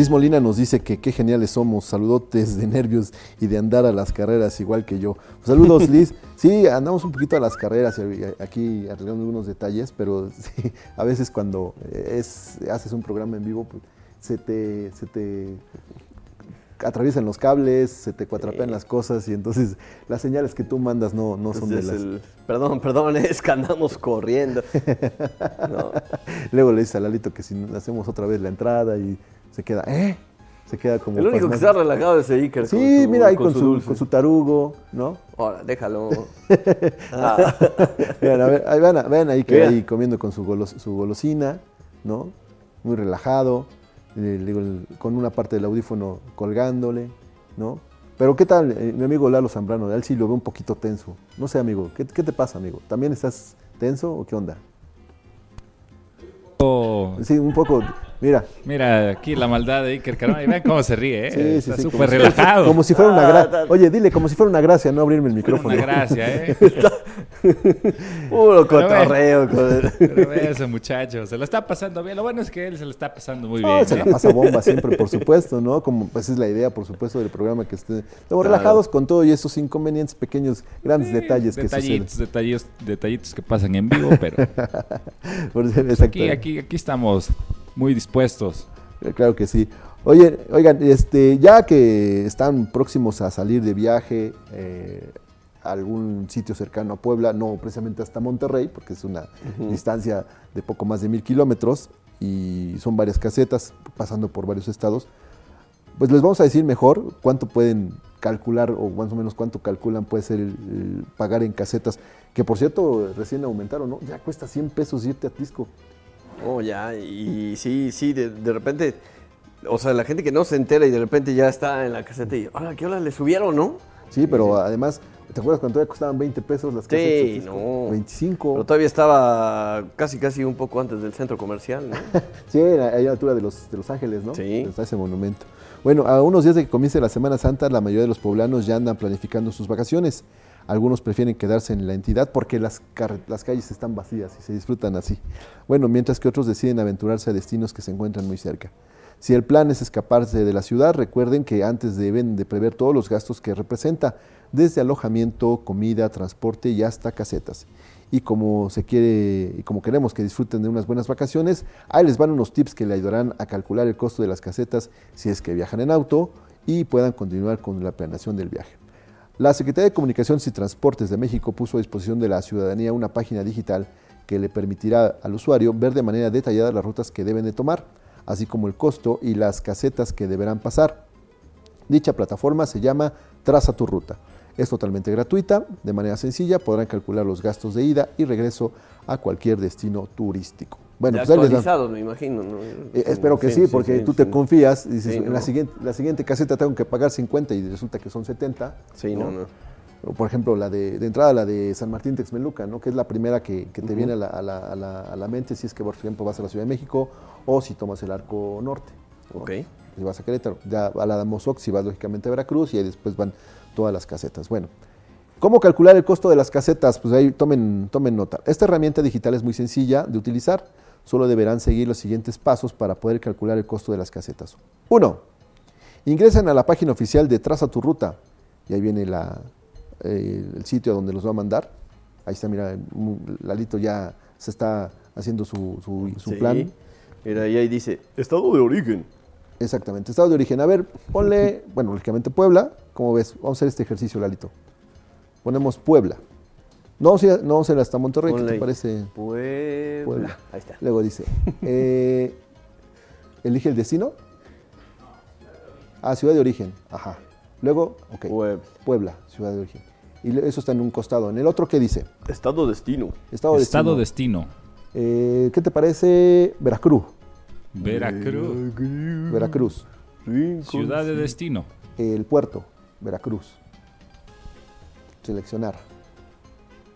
Liz Molina nos dice que qué geniales somos, saludotes de nervios y de andar a las carreras igual que yo. Saludos Liz, sí, andamos un poquito a las carreras aquí arreglando algunos detalles, pero sí, a veces cuando es, haces un programa en vivo, pues, se te, se te atraviesan los cables, se te cuatrapean las cosas y entonces las señales que tú mandas no, no son de las... Perdón, perdón, es que andamos corriendo. Luego le dice a Lalito que si hacemos otra vez la entrada y se queda, ¿eh? Se queda como. El único que está relajado es Iker. Sí, mira ahí con, su, con, su, tarugo, ¿no? Ahora, déjalo. ah. vean, a ver, ahí, vean, ahí que ahí comiendo con su, su golosina, ¿no? Muy relajado, con una parte del audífono colgándole, ¿no? Pero ¿qué tal, eh, mi amigo Lalo Zambrano? Él sí lo ve un poquito tenso. No sé, amigo, ¿qué, ¿qué te pasa, amigo? ¿También estás tenso o qué onda? Sí, un poco. Mira. Mira, aquí la maldad de Iker Carona. Y vean cómo se ríe, ¿eh? Está súper relajado. como si fuera una gracia. Oye, dile, como si fuera una gracia no abrirme el micrófono. Una gracia, ¿eh? Puro cotorreo. Pero ve ese muchacho, se lo está pasando bien. Lo bueno es que él se lo está pasando muy bien. Se la ¿eh? pasa bomba siempre, por supuesto, ¿no? Como pues es la idea, por supuesto, del programa que esté. Estamos relajados con todo y esos inconvenientes, pequeños, grandes detalles que detallitos, suceden. Detallitos, detallitos que pasan en vivo, pero. Pues aquí, aquí, aquí estamos muy dispuestos. Eh, claro que sí. Oye, oigan, este, ya que están próximos a salir de viaje eh, a algún sitio cercano a Puebla, no precisamente hasta Monterrey, porque es una distancia de poco más de mil kilómetros y son varias casetas pasando por varios estados, pues les vamos a decir mejor cuánto pueden calcular o más o menos cuánto calculan puede ser el, pagar en casetas, que por cierto recién aumentaron, ¿no? Ya cuesta 100 pesos irte a Tisco. Oh, ya, y sí, sí, de, repente, o sea, la gente que no se entera y de repente ya está en la caseta y, hola, ¿qué hora le subieron, no? Sí, pero además, ¿te acuerdas cuando todavía costaban 20 pesos las casetas? Sí, no. 25. Pero todavía estaba casi, casi un poco antes del centro comercial, ¿no? sí, ahí a la altura de los, de los Ángeles, ¿no? Sí. Está ese monumento. Bueno, a unos días de que comience la Semana Santa, la mayoría de los poblanos ya andan planificando sus vacaciones. Algunos prefieren quedarse en la entidad porque las, calles están vacías y se disfrutan así. Bueno, mientras que otros deciden aventurarse a destinos que se encuentran muy cerca. Si el plan es escaparse de la ciudad, recuerden que antes deben de prever todos los gastos que representa, desde alojamiento, comida, transporte y hasta casetas. Y como se quiere y como queremos que disfruten de unas buenas vacaciones, ahí les van unos tips que le ayudarán a calcular el costo de las casetas si es que viajan en auto y puedan continuar con la planeación del viaje. La Secretaría de Comunicaciones y Transportes de México puso a disposición de la ciudadanía una página digital que le permitirá al usuario ver de manera detallada las rutas que deben de tomar, así como el costo y las casetas que deberán pasar. Dicha plataforma se llama Traza tu ruta. Es totalmente gratuita, de manera sencilla podrán calcular los gastos de ida y regreso a cualquier destino turístico. Bueno, pues actualizados, me imagino. Eh, espero que sí, porque tú te confías y dices, en la siguiente, la siguiente caseta tengo que pagar 50 y resulta que son 70. Sí, no, no. Por ejemplo, la de, entrada, la de San Martín Texmeluca, ¿no? que es la primera que, te viene a la, a, la, a la, mente si es que, por ejemplo, vas a la Ciudad de México o si tomas el Arco Norte. Ok. Si vas a Querétaro. Ya a la Mozoc, si vas lógicamente a Veracruz y ahí después van todas las casetas. Bueno, ¿cómo calcular el costo de las casetas? Pues ahí tomen, tomen nota. Esta herramienta digital es muy sencilla de utilizar solo deberán seguir los siguientes pasos para poder calcular el costo de las casetas. 1. Ingresen a la página oficial de Traza tu Ruta. Y ahí viene eh, el sitio donde los va a mandar. Ahí está, mira, Lalito ya se está haciendo su, su, plan. Mira, y ahí dice, estado de origen. Exactamente, estado de origen. A ver, ponle, bueno, lógicamente Puebla. ¿Cómo ves? Vamos a hacer este ejercicio, Lalito. Ponemos Puebla. No, sí, no se hasta Monterrey, ¿qué te parece? Puebla. Ahí está. Luego dice, eh, ¿elige el destino? Ah, ciudad de origen. Ajá. Luego, ok. Puebla. Puebla, ciudad de origen. Y eso está en un costado. En el otro, ¿qué dice? Estado destino. Estado destino. Estado destino. Eh, ¿Qué te parece Veracruz? Veracruz. Veracruz. Ciudad de destino. El puerto, Veracruz. Seleccionar.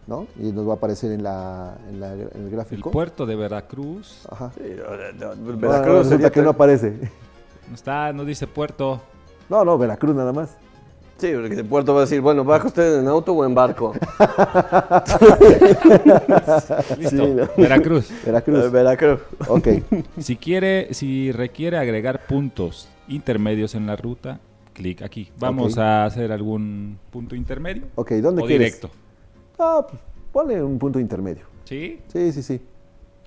¿No? Y nos va a aparecer en, la, en, el gráfico. El puerto de Veracruz. Ajá. Veracruz que no aparece. No está, no dice puerto. No, no, Veracruz nada más. Sí, porque de puerto va a decir, bueno, ¿baja usted en auto o en barco? Listo. Veracruz. Veracruz. Veracruz. Ok. Si quiere, si requiere agregar puntos intermedios en la ruta, clic aquí. Vamos a hacer algún punto intermedio. Ok, ¿dónde o directo. Ah, pues, ponle un punto intermedio. ¿Sí? Sí, sí, sí.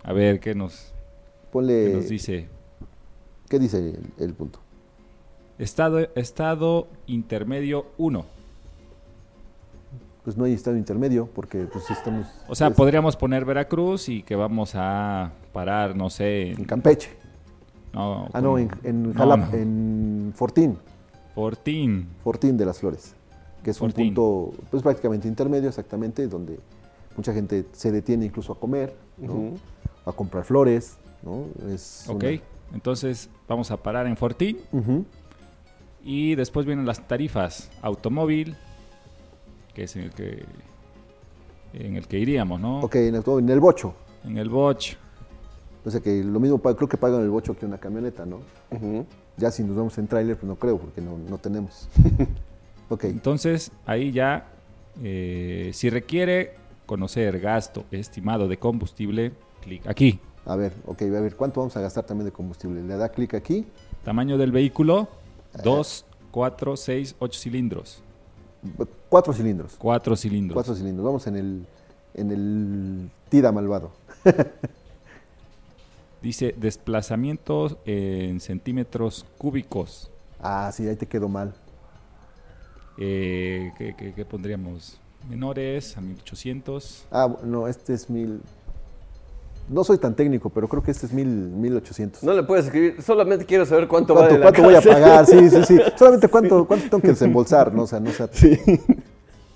A ver, ¿qué nos, ponle, qué nos dice? ¿Qué dice el punto? Estado, estado intermedio 1. Pues no hay estado intermedio porque pues estamos... O sea, podríamos poner Veracruz y que vamos a parar, no sé... En, Campeche. No, ah, no, en, en, en Fortín. Fortín. Fortín de las Flores, que es un punto pues prácticamente intermedio exactamente, donde mucha gente se detiene incluso a comer, a comprar flores. ¿no? Es ok, entonces vamos a parar en Fortín. Y después vienen las tarifas automóvil, que es en el que, en el que iríamos, ¿no? Ok, en el, en el bocho. En el bocho. O sea que lo mismo creo que pagan el bocho que una camioneta, ¿no? Ya si nos vamos en tráiler, pues no creo, porque no, no tenemos. ok. Entonces, ahí ya, eh, si requiere conocer gasto estimado de combustible, clic aquí. A ver, ok, a ver, ¿cuánto vamos a gastar también de combustible? Le da clic aquí. Tamaño del vehículo, 2, 4, 6, 8 cilindros. Cuatro cilindros. Cuatro cilindros. Cuatro cilindros. Vamos en el, en el TIDA malvado. Dice desplazamiento en centímetros cúbicos. Ah, sí, ahí te quedó mal. Eh, ¿qué, qué, pondríamos? Menores a 1800. Ah, no, este es 1000. No soy tan técnico, pero creo que este es mil, 1800. No le puedes escribir, solamente quiero saber cuánto, ¿Cuánto, ¿cuánto voy a pagar? Sí, sí, sí. Solamente cuánto, cuánto tengo que desembolsar, ¿no? O sea, no sé. Sí.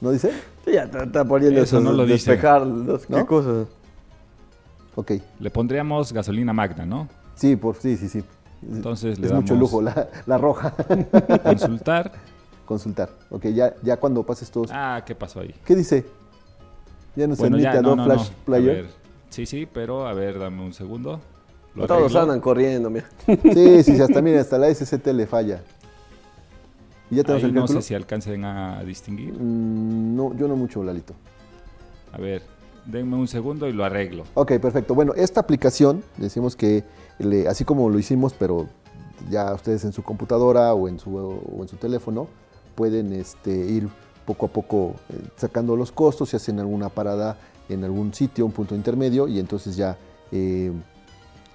¿No dice? Sí, ya está, poniendo eso, no lo despejar, dice. ¿qué cosas? Ok. Le pondríamos gasolina magna, ¿no? Sí, por, sí, sí, sí. Entonces le es damos... mucho lujo, la, la roja. Consultar. Consultar. Ok, ya, ya cuando pases todos. Ah, ¿qué pasó ahí? ¿Qué dice? Ya no se admite a no, Flash Player. Sí, sí, pero a ver, dame un segundo. Todos andan corriendo, mira. Sí, sí, hasta mira, hasta la SCT le falla. ¿Y ya tenemos el no sé si alcancen a distinguir. Mm, no, yo no mucho, Lalito. A ver, denme un segundo y lo arreglo. Ok, perfecto. Bueno, esta aplicación, decimos que así como lo hicimos, pero ya ustedes en su computadora o en su, o en su teléfono, pueden este, ir poco a poco eh, sacando los costos, si hacen alguna parada en algún sitio, un punto intermedio, y entonces ya eh,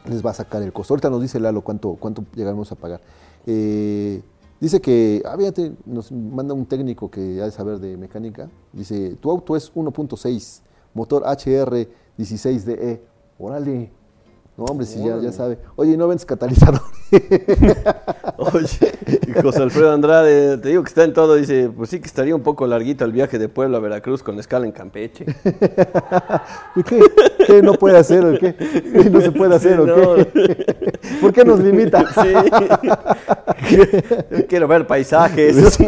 les va a sacar el costo. Ahorita nos dice Lalo cuánto, cuánto llegaremos a pagar. Eh, dice que, ah, nos manda un técnico que ha de saber de mecánica, dice, tu auto es 1.6, motor HR 16DE, órale, no, hombre, si ya, ya sabe. Oye, ¿no vendes catalizador? Oye, José Alfredo Andrade, te digo que está en todo, dice, pues sí que estaría un poco larguito el viaje de Puebla a Veracruz con escala en Campeche. ¿Y qué? ¿Qué no puede hacer o qué? ¿Qué no se puede hacer o qué? ¿Por qué nos limita? Sí. Quiero ver paisajes.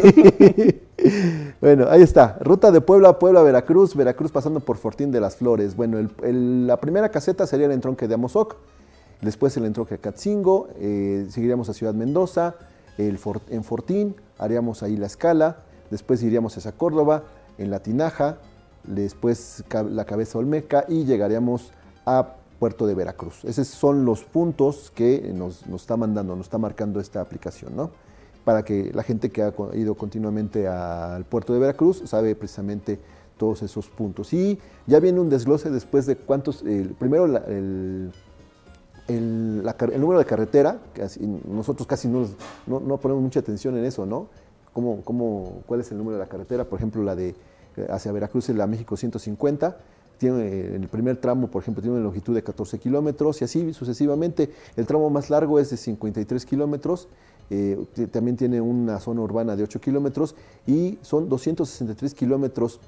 Bueno, ahí está. Ruta de Puebla, Puebla, Veracruz, Veracruz pasando por Fortín de las Flores. Bueno, la primera caseta sería el entronque de Amozoc, después el entronque de Catzingo, eh, seguiríamos a Ciudad Mendoza, el en Fortín, haríamos ahí la escala, después iríamos hacia Córdoba, en La Tinaja, después la Cabeza Olmeca y llegaríamos a Puerto de Veracruz. Esos son los puntos que nos, nos está mandando, nos está marcando esta aplicación, ¿no? Para que la gente que ha ido continuamente al puerto de Veracruz sabe precisamente todos esos puntos. Y ya viene un desglose después de cuántos, primero el, número de carretera, que nosotros casi no, no, ponemos mucha atención en eso, ¿no? ¿Cómo, cómo, cuál es el número de la carretera? Por ejemplo, la de eh, hacia Veracruz es la México 150, tiene en el primer tramo, por ejemplo, tiene una longitud de 14 kilómetros y así sucesivamente. El tramo más largo es de 53 kilómetros eh, también tiene una zona urbana de 8 kilómetros y son 263 kilómetros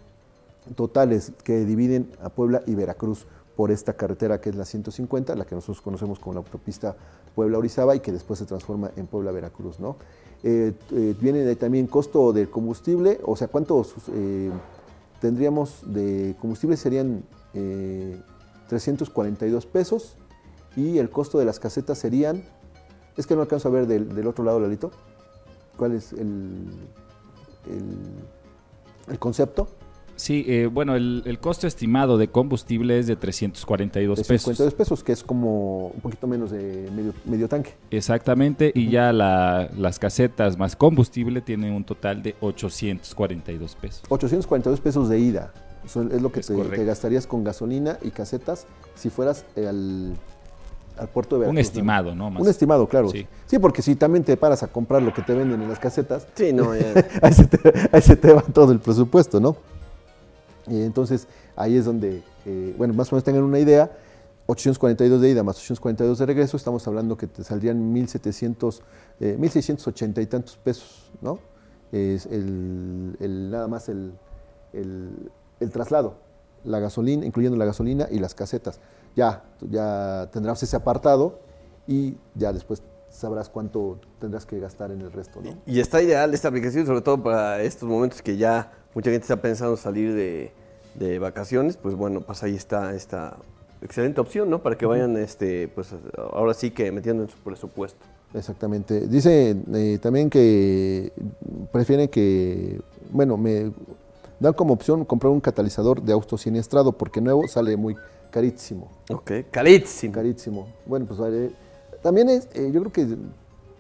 totales que dividen a Puebla y Veracruz por esta carretera que es la 150, la que nosotros conocemos como la autopista Puebla-Orizaba y que después se transforma en Puebla-Veracruz. ¿no? Eh, eh, viene también costo del combustible, o sea, ¿cuántos tendríamos de combustible? Serían 342 pesos y el costo de las casetas serían es que no alcanzo a ver del, otro lado, Lalito. ¿Cuál es el, ¿El concepto? Sí, eh, bueno, el, costo estimado de combustible es de 342 pesos. 342 pesos, que es como un poquito menos de medio, tanque. Exactamente, y ya las casetas más combustible tienen un total de 842 pesos. 842 pesos de ida. Eso es lo que te, gastarías con gasolina y casetas si fueras al, al puerto de Veracruz. Un estimado, ¿no? Un estimado, claro. Sí. sí. porque si también te paras a comprar lo que te venden en las casetas, sí, no, ahí, se te, ahí se te va todo el presupuesto, ¿no? Y entonces ahí es donde, eh, bueno, más o menos tengan una idea, 842 de ida más 842 de regreso, estamos hablando que te saldrían 1700, eh, 1680 y tantos pesos, ¿no? Es el, nada más el, el, traslado, la gasolina, incluyendo la gasolina y las casetas. Ya, ya tendrás ese apartado y ya después sabrás cuánto tendrás que gastar en el resto. ¿no? Y está ideal esta aplicación, sobre todo para estos momentos que ya mucha gente está pensando salir de, de vacaciones, pues bueno, pues ahí está esta excelente opción, ¿no? Para que vayan, este, pues ahora sí que metiendo en su presupuesto. Exactamente. Dice eh, también que prefieren que, bueno, me dan como opción comprar un catalizador de auto siniestrado porque nuevo sale muy carísimo. Ok, carísimo. Carísimo. Bueno, pues vale. También es, eh, yo creo que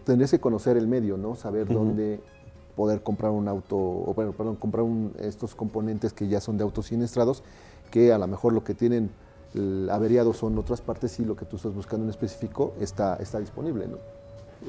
tendrías que conocer el medio, ¿no? Saber dónde poder comprar un auto, o bueno, perdón, comprar estos componentes que ya son de autos siniestrados, que a lo mejor lo que tienen averiados son otras partes y lo que tú estás buscando en específico está, está disponible, ¿no?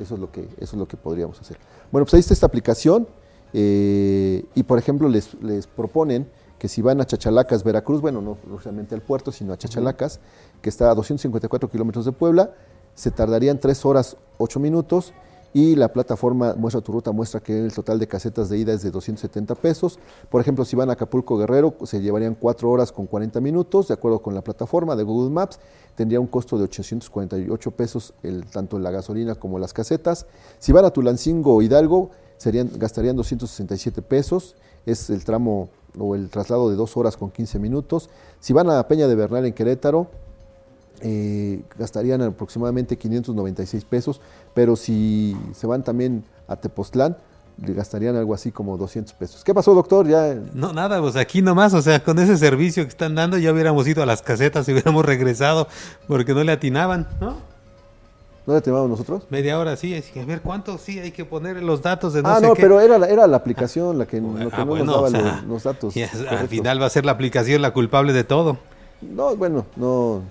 Eso es, lo que, eso es lo que podríamos hacer. Bueno, pues ahí está esta aplicación eh, y, por ejemplo, les, les proponen que si van a Chachalacas, Veracruz, bueno, no precisamente al puerto, sino a Chachalacas, que está a 254 kilómetros de Puebla, se tardarían 3 horas 8 minutos y la plataforma Muestra tu ruta muestra que el total de casetas de ida es de 270 pesos. Por ejemplo, si van a Acapulco Guerrero, se llevarían 4 horas con 40 minutos, de acuerdo con la plataforma de Google Maps, tendría un costo de 848 pesos el, tanto la gasolina como las casetas. Si van a Tulancingo o Hidalgo, serían, gastarían 267 pesos, es el tramo o el traslado de 2 horas con 15 minutos. Si van a Peña de Bernal en Querétaro, eh, gastarían aproximadamente 596 pesos, pero si se van también a Tepoztlán, le gastarían algo así como 200 pesos. ¿Qué pasó, doctor? Ya... No, nada, pues aquí nomás, o sea, con ese servicio que están dando ya hubiéramos ido a las casetas y hubiéramos regresado porque no le atinaban, ¿no? ¿No le atinaban nosotros? Media hora, sí, a ver cuánto, sí, hay que poner los datos de no ah, sé no, qué. pero era la, era la aplicación la que, lo que ah, no nos daba los, datos. al final va a ser la aplicación la culpable de todo. No, bueno, no,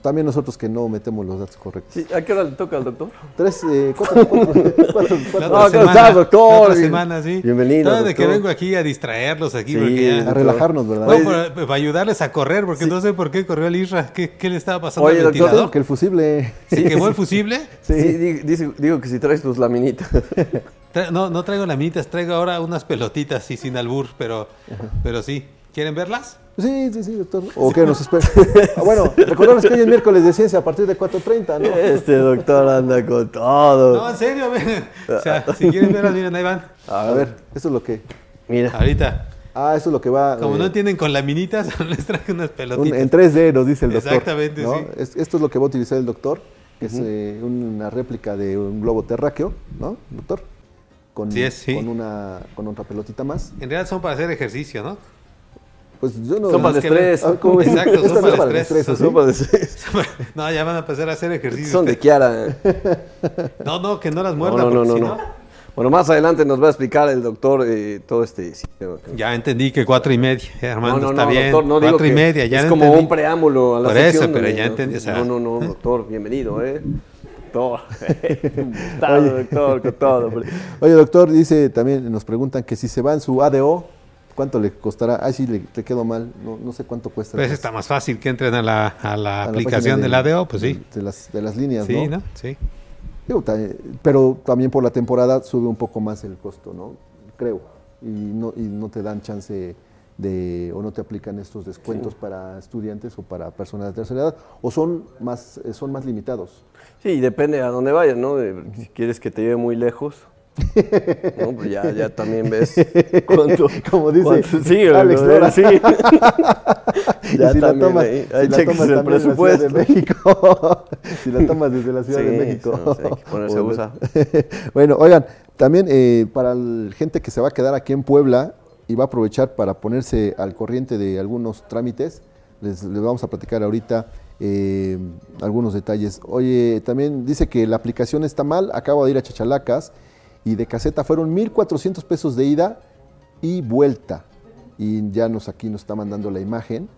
también nosotros que no metemos los datos correctos. ¿A qué hora le toca al doctor? Tres, eh, cuatro, cuatro, cuatro, ¿cómo estás, doctor? Otra semana, sí. Bienvenido. de que vengo aquí a distraerlos aquí. a relajarnos, ¿verdad? para, para, ayudarles a correr, porque no sé por qué corrió el Isra. ¿Qué, qué le estaba pasando Oye, al ventilador? Doctor, que el fusible. ¿Se quemó el fusible? sí, dice, digo que si traes tus laminitas. no, no traigo laminitas, traigo ahora unas pelotitas, y sin albur, pero, pero sí. ¿Quieren verlas? Sí, sí, sí, doctor. ¿O qué nos espera? Ah, bueno, recordarles que hoy es miércoles de ciencia a partir de 4.30, ¿no? Este doctor anda con todo. No, en serio, O sea, si quieren verlas, miren, ahí van. A ver, eso es lo que... Mira. Ahorita. Ah, eso es lo que va... Como no eh, tienen con laminitas, les traje unas pelotitas. en 3D nos dice el doctor. Exactamente, sí. esto es lo que va a utilizar el doctor, que es eh, una réplica de un globo terráqueo, ¿no, doctor? Con, sí, es, sí. con, una, con otra pelotita más. En realidad son para hacer ejercicio, ¿no? Pues yo no. Sopa de estrés. Ah, Exacto, sopa de estrés. Sopa de estrés. no, ya van a empezar a hacer ejercicio. Son de Kiara. no, no, que no las muerda. No, no, no, no, Bueno, más adelante nos va a explicar el doctor eh, todo este sistema. Ya entendí que cuatro y media, Armando, está bien. Doctor, no cuatro y media, ya Es como un preámbulo a la Por eso, pero ya entendí. no, no, no, doctor, bienvenido, ¿eh? Doctor, doctor, con todo. Oye, doctor, dice también, nos preguntan que si se va en su ADO, ¿Cuánto le costará? Ay, sí, le, te quedó mal. No, no, sé cuánto cuesta. Pues está más fácil que entren a la, a la aplicación de, del ADO, pues sí. De las, de las líneas, sí, ¿no? Sí, pero también por la temporada sube un poco más el costo, ¿no? Creo. Y no, y no te dan chance de, o no te aplican estos descuentos para estudiantes o para personas de tercera edad, o son más, son más limitados. Sí, depende a dónde vayas, ¿no? si quieres que te lleve muy lejos, no, pues ya, ya también ves cuánto, como dice sí, Alex Lora, sí. ya si la tomas, ahí, ahí si la tomas el presupuesto. De México, si la tomas desde la Ciudad de México. No, hay que ponerse bueno, bueno, oigan, también eh, para la gente que se va a quedar aquí en Puebla, y va a aprovechar para ponerse al corriente de algunos trámites. Les, vamos a platicar ahorita eh, algunos detalles. Oye, también dice que la aplicación está mal, acabo de ir a Chachalacas y de caseta fueron 1.400 pesos de ida y vuelta. Y ya nos aquí nos está mandando la imagen.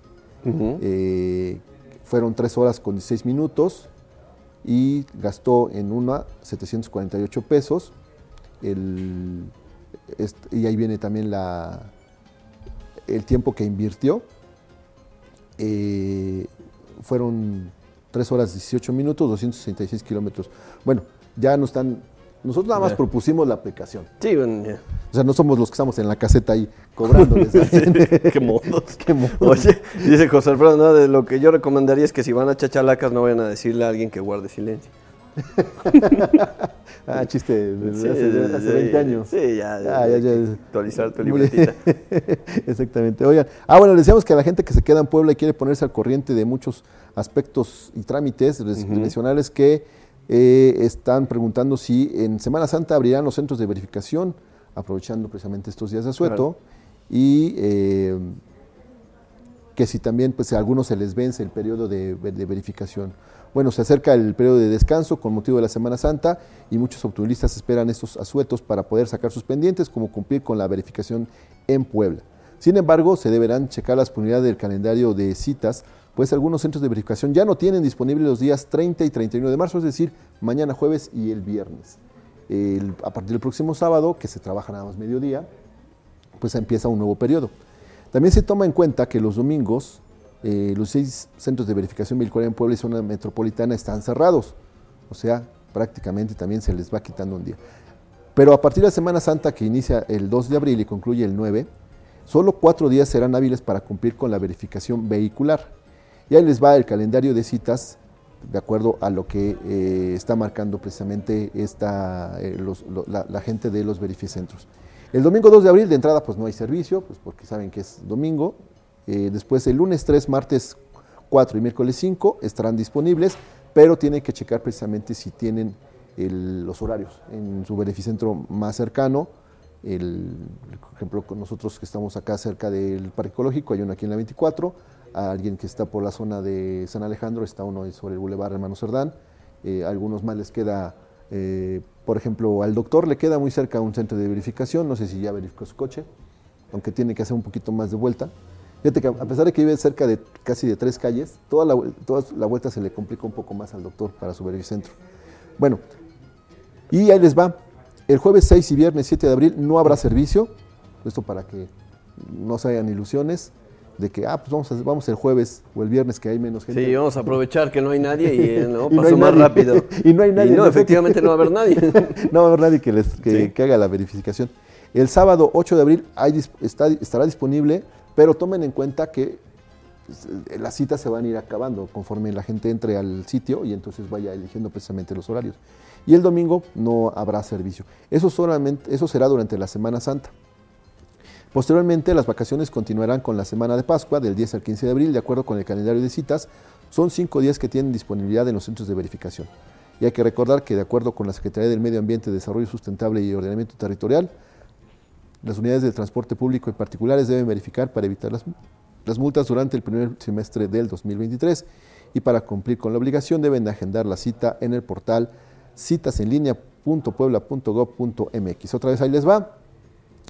Eh, fueron 3 horas con 16 minutos y gastó en una 748 pesos. El, y ahí viene también la, el tiempo que invirtió. Eh, fueron 3 horas 18 minutos, 266 kilómetros. Bueno, ya no están nosotros nada más propusimos la aplicación. Sí, bueno, O sea, no somos los que estamos en la caseta ahí cobrándoles. Qué modos. Qué modos. Oye, dice José Alfredo, no, de lo que yo recomendaría es que si van a chachalacas no vayan a decirle a alguien que guarde silencio. ah, chiste, hace, 20 años. Sí, ya, ya, ya, ya actualizar tu libretita. Exactamente. Oigan, ah, bueno, decíamos que a la gente que se queda en Puebla y quiere ponerse al corriente de muchos aspectos y trámites uh que eh, están preguntando si en Semana Santa abrirán los centros de verificación, aprovechando precisamente estos días de asueto, y eh, que si también pues, a algunos se les vence el periodo de, verificación. Bueno, se acerca el periodo de descanso con motivo de la Semana Santa y muchos automovilistas esperan estos asuetos para poder sacar sus pendientes, como cumplir con la verificación en Puebla. Sin embargo, se deberán checar la disponibilidad del calendario de citas pues algunos centros de verificación ya no tienen disponibles los días 30 y 31 de marzo, es decir, mañana jueves y el viernes. a partir del próximo sábado, que se trabaja nada más mediodía, pues empieza un nuevo periodo. También se toma en cuenta que los domingos eh, los seis centros de verificación vehicular en Puebla y zona metropolitana están cerrados, o sea, prácticamente también se les va quitando un día. Pero a partir de la Semana Santa, que inicia el 2 de abril y concluye el 9, solo cuatro días serán hábiles para cumplir con la verificación vehicular. Y ahí les va el calendario de citas de acuerdo a lo que eh, está marcando precisamente esta, eh, la, gente de los verificentros. El domingo 2 de abril de entrada pues no hay servicio, pues porque saben que es domingo. Eh, después el lunes 3, martes 4 y miércoles 5 estarán disponibles, pero tienen que checar precisamente si tienen los horarios en su verificentro más cercano. El, por ejemplo, nosotros que estamos acá cerca del Parque Ecológico, hay uno aquí en la 24, a alguien que está por la zona de San Alejandro, está uno sobre el Boulevard Hermano Cerdán, eh, algunos más les queda, eh, por ejemplo, al doctor le queda muy cerca un centro de verificación, no sé si ya verificó su coche, aunque tiene que hacer un poquito más de vuelta. Fíjate que a pesar de que vive cerca de casi de tres calles, toda la, toda la vuelta se le complica un poco más al doctor para su verificentro. Bueno, y ahí les va. El jueves 6 y viernes 7 de abril no habrá servicio, esto para que no se hayan ilusiones de que, ah, pues vamos, vamos el jueves o el viernes que hay menos gente. Sí, vamos a aprovechar que no hay nadie y, eh, ¿no? pasó más rápido. y no hay nadie. no, efectivamente no va a haber nadie. no va a haber nadie que, les, que, haga la verificación. El sábado 8 de abril hay, está, estará disponible, pero tomen en cuenta que pues, eh, las citas se van a ir acabando conforme la gente entre al sitio y entonces vaya eligiendo precisamente los horarios. Y el domingo no habrá servicio. Eso, solamente, eso será durante la Semana Santa. Posteriormente, las vacaciones continuarán con la semana de Pascua, del 10 al 15 de abril, de acuerdo con el calendario de citas. Son cinco días que tienen disponibilidad en los centros de verificación. Y hay que recordar que, de acuerdo con la Secretaría del Medio Ambiente, Desarrollo Sustentable y Ordenamiento Territorial, las unidades de transporte público y particulares deben verificar para evitar las, multas durante el primer semestre del 2023 y para cumplir con la obligación deben agendar la cita en el portal citasenlinea.puebla.gov.mx. Otra vez ahí les va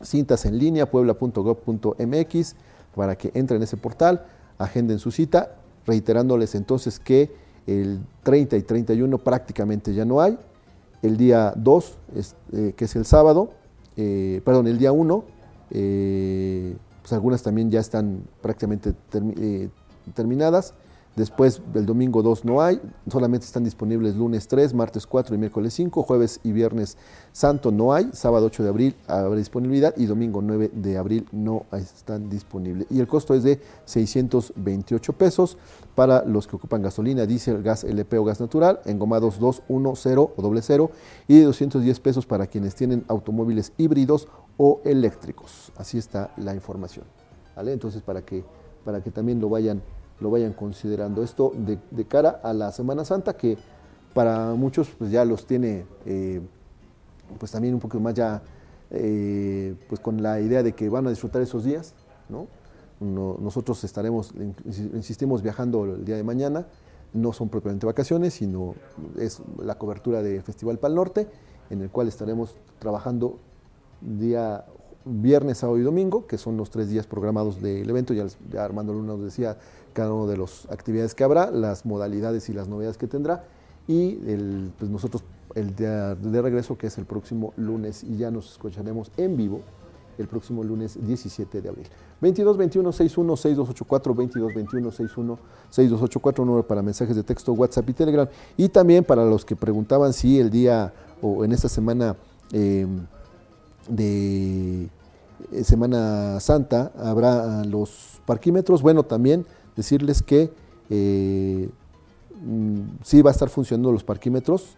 cintas en línea, puebla.gov.mx, para que entren en ese portal, agenden su cita, reiterándoles entonces que el 30 y 31 prácticamente ya no hay, el día 2, eh, que es el sábado, eh, perdón, el día 1, eh, pues algunas también ya están prácticamente terminadas, Después, el domingo 2 no hay, solamente están disponibles lunes 3, martes 4 y miércoles 5, jueves y viernes santo no hay, sábado 8 de abril habrá disponibilidad y domingo 9 de abril no están disponibles. Y el costo es de 628 pesos para los que ocupan gasolina, diésel, gas LP o gas natural, engomados 2, 1, 0 o doble 0 y de 210 pesos para quienes tienen automóviles híbridos o eléctricos. Así está la información. ¿vale? Entonces, para que, para que también lo vayan lo vayan considerando. Esto de, cara a la Semana Santa, que para muchos pues ya los tiene, eh, pues también un poco más ya eh, pues con la idea de que van a disfrutar esos días, ¿no? nosotros estaremos, insistimos, viajando el día de mañana, no son propiamente vacaciones, sino es la cobertura de Festival Pal Norte, en el cual estaremos trabajando día viernes, sábado y domingo, que son los tres días programados del evento. Ya, Armando Luna nos decía cada una de las actividades que habrá, las modalidades y las novedades que tendrá. Y pues nosotros el día de regreso, que es el próximo lunes, y ya nos escucharemos en vivo el próximo lunes 17 de abril. 22 21 61 6284 22 21 61 6284 número para mensajes de texto, WhatsApp y Telegram. Y también para los que preguntaban si el día o en esta semana em, de eh, Semana Santa habrá los parquímetros. Bueno, también decirles que eh, mm, sí va a estar funcionando los parquímetros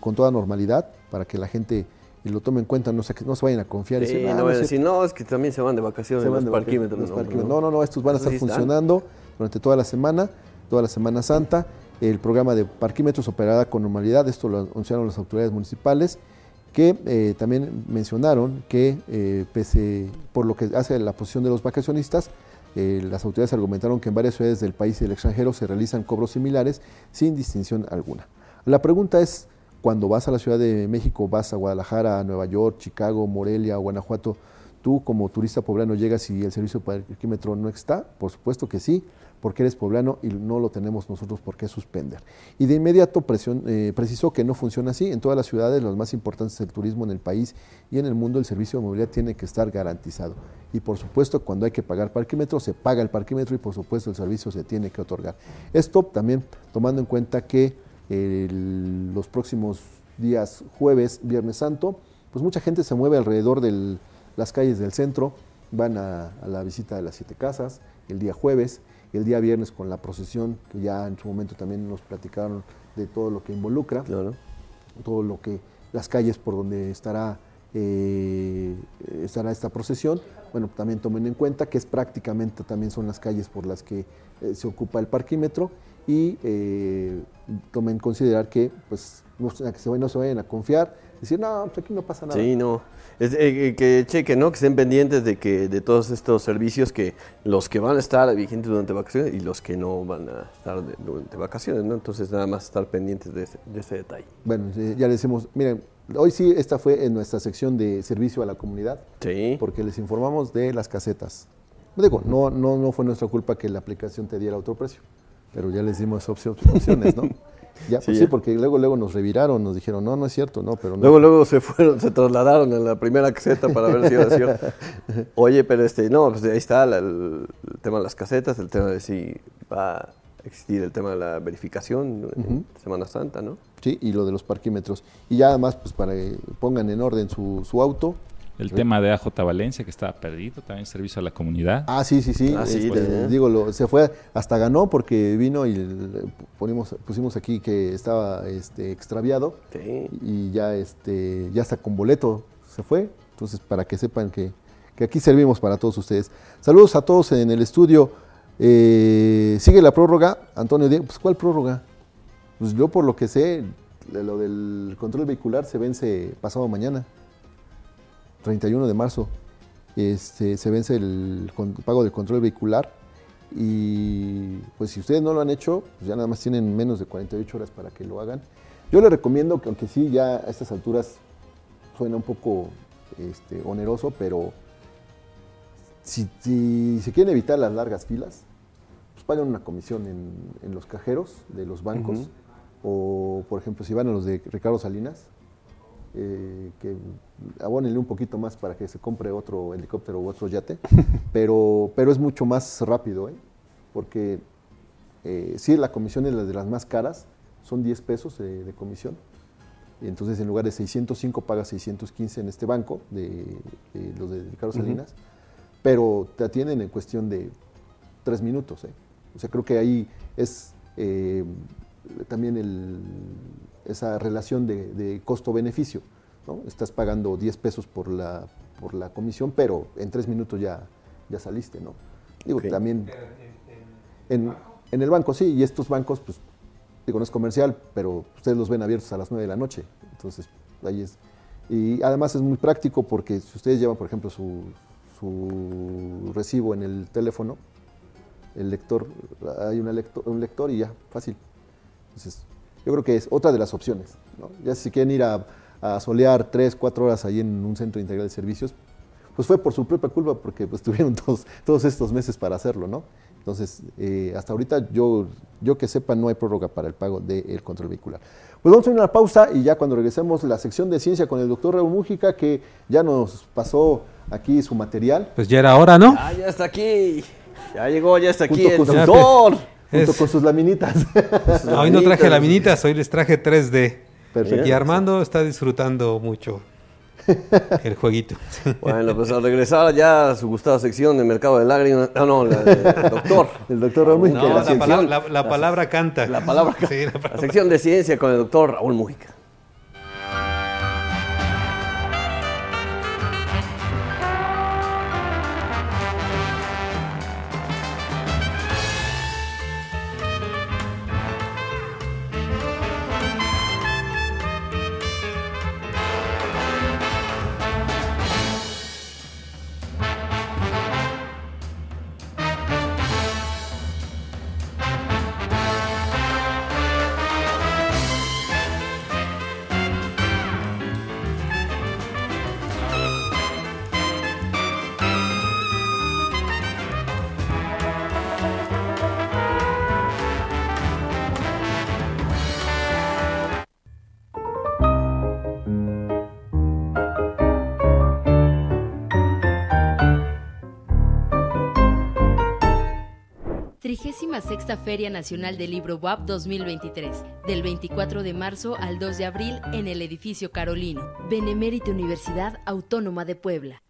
con toda normalidad para que la gente lo tome en cuenta, no se, no se vayan a confiar. Sí, ah, no, no, no, es que también se van de vacaciones los parquímetros. no, no, no, estos van a estar funcionando durante toda la semana, toda la Semana Santa. El programa de parquímetros operará con normalidad, esto lo anunciaron las autoridades municipales, que eh, también mencionaron que eh, pese por lo que hace la posición de los vacacionistas, eh, las autoridades argumentaron que en varias ciudades del país y del extranjero se realizan cobros similares sin distinción alguna. La pregunta es, cuando vas a la Ciudad de México, vas a Guadalajara, Nueva York, Chicago, Morelia, Guanajuato, tú como turista poblano llegas y el servicio el parquímetro no está, por supuesto que sí, porque eres poblano y no lo tenemos nosotros por qué suspender. Y de inmediato eh, precisó que no funciona así. En todas las ciudades, los más importantes del turismo en el país y en el mundo, el servicio de movilidad tiene que estar garantizado. Y por supuesto, cuando hay que pagar parquímetro, se paga el parquímetro y por supuesto el servicio se tiene que otorgar. Esto también tomando en cuenta que los próximos días jueves, viernes santo, pues mucha gente se mueve alrededor de las calles del centro, van a, la visita de las siete casas el día jueves, el día viernes con la procesión, que ya en su momento también nos platicaron de todo lo que involucra, todo lo que, las calles por donde estará, eh, estará esta procesión. Bueno, también tomen en cuenta que es prácticamente también son las calles por las que eh, se ocupa el parquímetro y eh, tomen en considerar que pues no, se, no se vayan a confiar, decir, no, pues aquí no pasa nada. Sí, no. Es, eh, eh, que chequen, ¿no? Que estén pendientes de que de todos estos servicios que los que van a estar vigentes durante vacaciones y los que no van a estar durante vacaciones, ¿no? Entonces nada más estar pendientes de ese, detalle. Bueno, ya le decimos, miren, hoy sí esta fue en nuestra sección de servicio a la comunidad. Sí. Porque les informamos de las casetas. Digo, no, no, no fue nuestra culpa que la aplicación te diera otro precio pero ya les dimos opciones, ¿no? Ya, pues sí, porque luego luego nos reviraron, nos dijeron, no, no es cierto, no, pero no. Luego luego se fueron, se trasladaron a la primera caseta para ver si era cierto. Oye, pero este, no, pues ahí está el, tema de las casetas, el tema de si va a existir el tema de la verificación en Semana Santa, ¿no? Sí, y lo de los parquímetros. Y ya además, pues para que pongan en orden su, su auto, el tema de AJ Valencia, que estaba perdido, también servicio a la comunidad. Ah, sí, sí, sí. Ah, digo, se fue, hasta ganó porque vino y ponimos, pusimos aquí que estaba este, extraviado. Y ya, este, ya está con boleto se fue. Entonces, para que sepan que, aquí servimos para todos ustedes. Saludos a todos en el estudio. Eh, sigue la prórroga, Antonio Diego. Pues, ¿cuál prórroga? Pues yo, por lo que sé, lo del control vehicular se vence pasado mañana. 31 de marzo este, se vence el, pago del control vehicular y pues si ustedes no lo han hecho, pues ya nada más tienen menos de 48 horas para que lo hagan. Yo les recomiendo que aunque sí ya a estas alturas suena un poco este, oneroso, pero si, se quieren evitar las largas filas, pues paguen una comisión en, los cajeros de los bancos o por ejemplo si van a los de Ricardo Salinas, eh, que abónenle un poquito más para que se compre otro helicóptero u otro yate, pero, pero es mucho más rápido, ¿eh? porque eh, si la comisión es la de las más caras, son 10 pesos de, comisión, y entonces en lugar de 605 pagas 615 en este banco, de, los de Carlos Salinas, pero te atienden en cuestión de 3 minutos. ¿eh? O sea, creo que ahí es también el, esa relación de, costo-beneficio. ¿no? Estás pagando 10 pesos por la, por la comisión, pero en tres minutos ya, ya saliste. ¿no? Digo, también en, en, el banco, sí, y estos bancos, pues, digo, no es comercial, pero ustedes los ven abiertos a las 9 de la noche. Entonces, ahí es, Y además es muy práctico porque si ustedes llevan, por ejemplo, su, su recibo en el teléfono, el lector, hay un lector y ya, fácil. Entonces, yo creo que es otra de las opciones. Ya si quieren ir a, solear tres, cuatro horas ahí en un centro integral de servicios, pues fue por su propia culpa porque pues tuvieron todos, todos estos meses para hacerlo, ¿no? Entonces, eh, hasta ahorita yo, yo que sepa no hay prórroga para el pago del control vehicular. Pues vamos a ir a una pausa y ya cuando regresemos la sección de ciencia con el doctor Raúl Mújica que ya nos pasó aquí su material. Pues ya era hora, ¿no? Ah, ya está aquí. Ya llegó, ya está aquí el doctor. Junto con sus laminitas. hoy no traje laminitas, hoy les traje 3D. Perfecto. Y Armando está disfrutando mucho el jueguito. Bueno, pues al regresar ya a su gustada sección de Mercado de Lágrimas, no, no, la, doctor. El doctor Raúl no, la, palabra, la, palabra canta. La palabra sí, la, la sección de ciencia con el doctor Raúl Mujica. Feria Nacional del Libro WAP 2023, del 24 de marzo al 2 de abril en el edificio Carolino, Benemérita Universidad Autónoma de Puebla.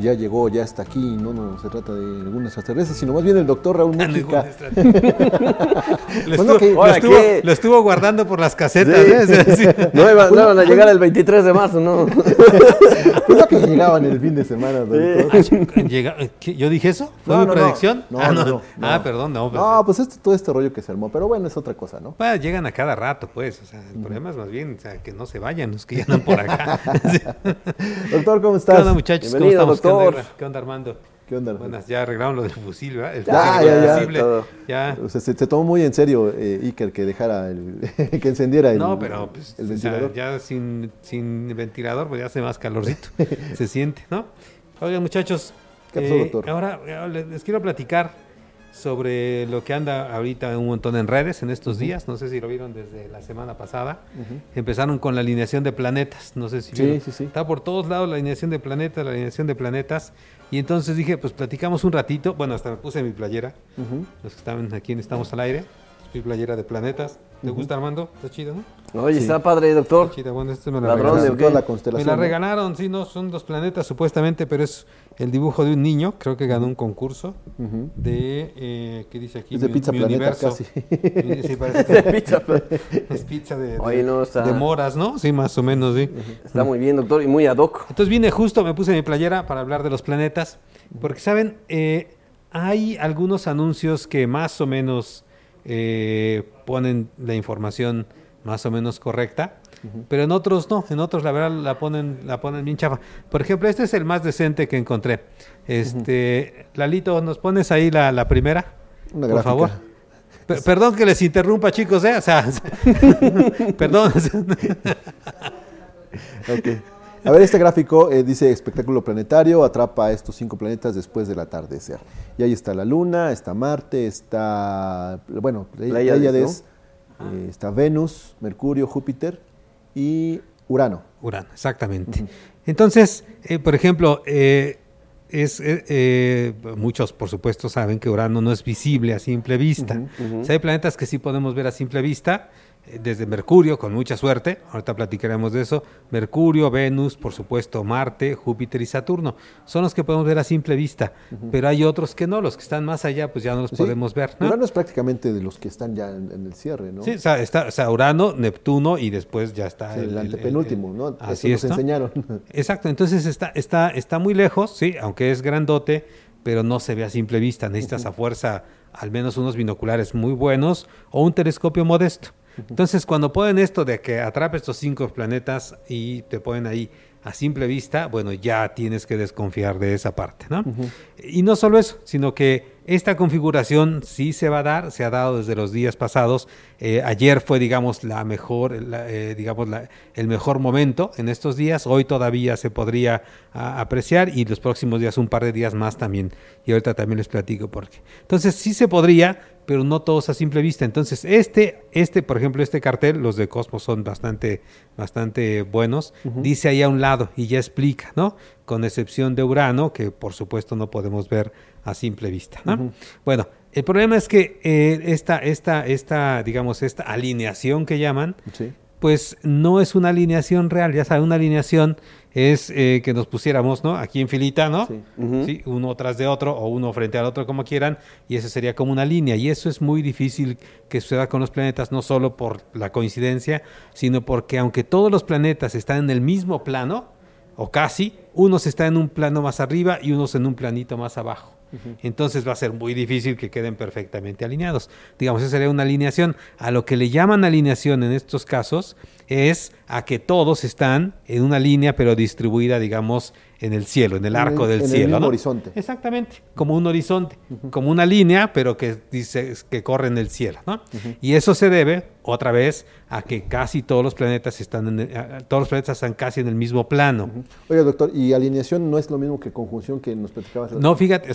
Ya llegó, ya está aquí, no, no se trata de ningún extraterrestre, sino más bien el doctor Raúl Mújica. Lo, estuvo, guardando por las casetas. ¿eh? No, iban, a llegar el 23 de marzo, ¿no? ¿Cuándo que llegaban el fin de semana, doctor? Ah, ¿Yo dije eso? ¿Fue mi predicción? ah, no, Ah, perdón, no. Pues, no, pues este, todo este rollo que se armó, pero bueno, es otra cosa, ¿no? Pues, llegan a cada rato, pues. O sea, el problema es más bien o sea, que no se vayan los que ya andan por acá. doctor, ¿cómo estás? ¿Qué muchachos? ¿Cómo estamos? ¿Qué onda, Armando? ¿Qué onda? Buenas, ya arreglaron lo del fusil, ¿verdad? El ya, ya, ya, ya. O sea, se, tomó muy en serio eh, Iker que dejara el, que encendiera el, no, pero, pues, el ventilador. ya sin, sin ventilador, pues ya hace más calorcito. se siente, ¿no? Oigan, muchachos. ¿Qué pasó, eh, doctor? Ahora les quiero platicar sobre lo que anda ahorita un montón en redes en estos días. No sé si lo vieron desde la semana pasada. Empezaron con la alineación de planetas. No sé si sí, sí, sí. Está por todos lados la alineación de planetas, la alineación de planetas. Y entonces dije, pues platicamos un ratito. Bueno, hasta me puse mi playera. Los que estaban aquí en Estamos al Aire. Mi playera de planetas. ¿Te gusta, Armando? Está chido, ¿no? Oye, está padre, doctor. Está Bueno, este me la regalaron. La constelación, me la regalaron, sí, no, son dos planetas supuestamente, pero es el dibujo de un niño. Creo que ganó un concurso de, eh, ¿qué dice aquí? Es de Pizza Planeta casi. Sí, parece pizza. es pizza de, de, moras, ¿no? Sí, más o menos, sí. Está muy bien, doctor, y muy ad hoc. Entonces vine justo, me puse mi playera para hablar de los planetas, porque, ¿saben? Eh, hay algunos anuncios que más o menos eh, ponen la información más o menos correcta, pero en otros no, en otros la verdad la ponen, la ponen bien chafa. Por ejemplo, este es el más decente que encontré. Este, Lalito, ¿nos pones ahí la, primera? por favor. perdón que les interrumpa, chicos, ¿eh? O sea, perdón. ok. A ver, este gráfico eh, dice espectáculo planetario, atrapa a estos cinco planetas después del atardecer. Y ahí está la Luna, está Marte, está, bueno, Pleiades, eh, está Venus, Mercurio, Júpiter y Urano. Urano, exactamente. Entonces, eh, por ejemplo, es, muchos por supuesto saben que Urano no es visible a simple vista. hay planetas que sí podemos ver a simple vista, desde Mercurio, con mucha suerte, ahorita platicaremos de eso, Mercurio, Venus, por supuesto Marte, Júpiter y Saturno, son los que podemos ver a simple vista, pero hay otros que no, los que están más allá pues ya no los podemos ver. ¿no? Urano es prácticamente de los que están ya en, el cierre, ¿no? Sí, o sea, está, o Urano, Neptuno y después ya está el, antepenúltimo, ¿no? Así nos enseñaron. Exacto, entonces está, está, está muy lejos, sí, aunque es grandote, pero no se ve a simple vista, necesitas a fuerza al menos unos binoculares muy buenos o un telescopio modesto. Entonces, cuando ponen esto de que atrape estos cinco planetas y te ponen ahí a simple vista, bueno, ya tienes que desconfiar de esa parte, ¿no? Y no solo eso, sino que esta configuración sí se va a dar, se ha dado desde los días pasados. Eh, ayer fue, digamos, la mejor, eh, digamos, el mejor momento en estos días. Hoy todavía se podría apreciar y los próximos días, un par de días más también. Y ahorita también les platico por qué. Entonces sí se podría, pero no todos a simple vista. Entonces este, este, por ejemplo, este cartel, los de Cosmos son bastante, bastante buenos. Dice ahí a un lado y ya explica, ¿no? Con excepción de Urano, que por supuesto no podemos ver a simple vista. Bueno, el problema es que eh, esta, esta, esta, digamos, esta alineación que llaman, pues no es una alineación real, ya saben, una alineación es eh, que nos pusiéramos, ¿no? Aquí en filita, ¿no? Sí. Uno tras de otro o uno frente al otro, como quieran, y eso sería como una línea. Y eso es muy difícil que suceda con los planetas, no solo por la coincidencia, sino porque aunque todos los planetas están en el mismo plano, o casi, unos están en un plano más arriba y unos en un planito más abajo. Entonces va a ser muy difícil que queden perfectamente alineados. Digamos, esa sería una alineación. A lo que le llaman alineación en estos casos es a que todos están en una línea pero distribuida, digamos, en el cielo, en el arco del cielo. El horizonte. Exactamente, como un horizonte, como una línea, pero que dice que corre en el cielo, ¿no? Y eso se debe, otra vez, a que casi todos los planetas están en todos los planetas están casi en el mismo plano. Oye, doctor, ¿y alineación no es lo mismo que conjunción que nos platicabas? No, fíjate,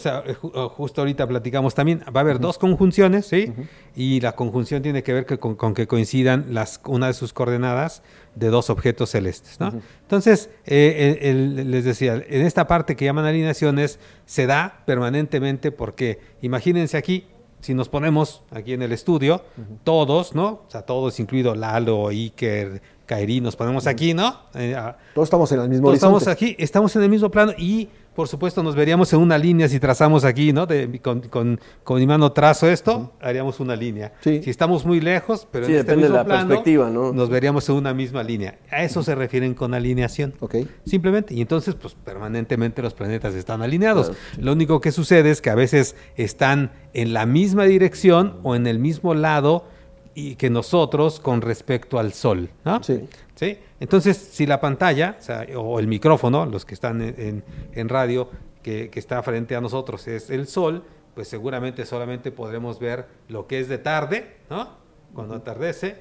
justo ahorita platicamos también, va a haber dos conjunciones, ¿sí? Y la conjunción tiene que ver con, con, que coincidan las, una de sus coordenadas de dos objetos celestes. ¿no? Entonces, eh, les decía, en esta parte que llaman alineaciones se da permanentemente porque imagínense aquí, si nos ponemos aquí en el estudio, todos, ¿no? O sea, todos, incluido Lalo, Iker, Kairi, nos ponemos aquí, ¿no? Eh, todos estamos en el mismo todos estamos aquí, estamos en el mismo plano y por supuesto, nos veríamos en una línea si trazamos aquí, ¿no? De, con, con, con, mi mano trazo esto, haríamos una línea. Si estamos muy lejos, pero en este mismo de la perspectiva, ¿no? Nos veríamos en una misma línea. A eso se refieren con alineación. Okay. Simplemente. Y entonces, pues permanentemente los planetas están alineados. Lo único que sucede es que a veces están en la misma dirección o en el mismo lado y que nosotros con respecto al Sol, ¿no? Sí. ¿Sí? Entonces, si la pantalla o, el micrófono, los que están en, radio, que, está frente a nosotros es el Sol, pues seguramente solamente podremos ver lo que es de tarde, ¿no? Cuando atardece,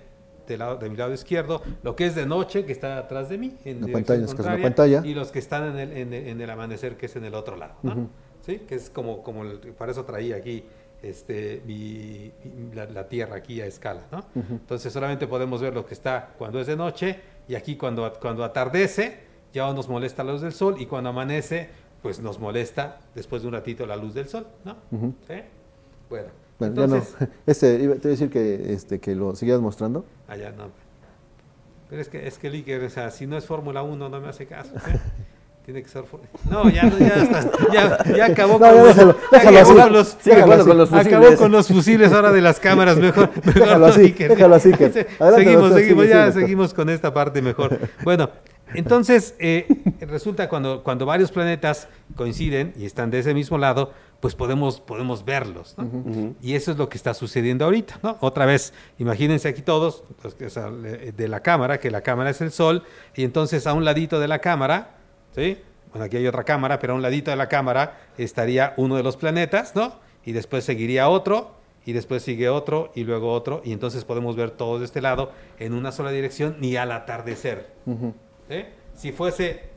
de, lado, de mi lado izquierdo, lo que es de noche, que está atrás de mí, en la pantalla, es la pantalla, y los que están en el, en, el, amanecer, que es en el otro lado, ¿no? ¿Sí? Que es como, como para eso traía aquí este, la, Tierra aquí a escala. ¿no? Entonces solamente podemos ver lo que está cuando es de noche y aquí cuando, cuando atardece ya nos molesta la luz del sol y cuando amanece pues nos molesta después de un ratito la luz del sol. ¿no? Bueno. Bueno, entonces, ya no. Este, te iba a decir que, este, que lo siguieras mostrando. Allá ah, no. Pero es que, es que o sea, si no es Fórmula 1, no me hace caso. ¿eh? Tiene que ser No, ya, ya está. Ya, ya acabó, con, los, déjalo acabó con los, con los fusiles. Acabó con los fusiles ahora de las cámaras. Mejor, mejor déjalo así, déjalo así. Que... seguimos, seguimos, ya seguimos con esta parte mejor. Bueno, entonces eh, resulta cuando, cuando varios planetas coinciden y están de ese mismo lado, pues podemos, podemos verlos. ¿no? Uh -huh. Y eso es lo que está sucediendo ahorita. ¿no? Otra vez, imagínense aquí todos, pues, de la cámara, que la cámara es el Sol, y entonces a un ladito de la cámara ¿sí? Bueno, aquí hay otra cámara, pero a un ladito de la cámara estaría uno de los planetas, ¿no? Y después seguiría otro, y después sigue otro, y luego otro, y entonces podemos ver todos de este lado en una sola dirección, ni al atardecer. Si fuese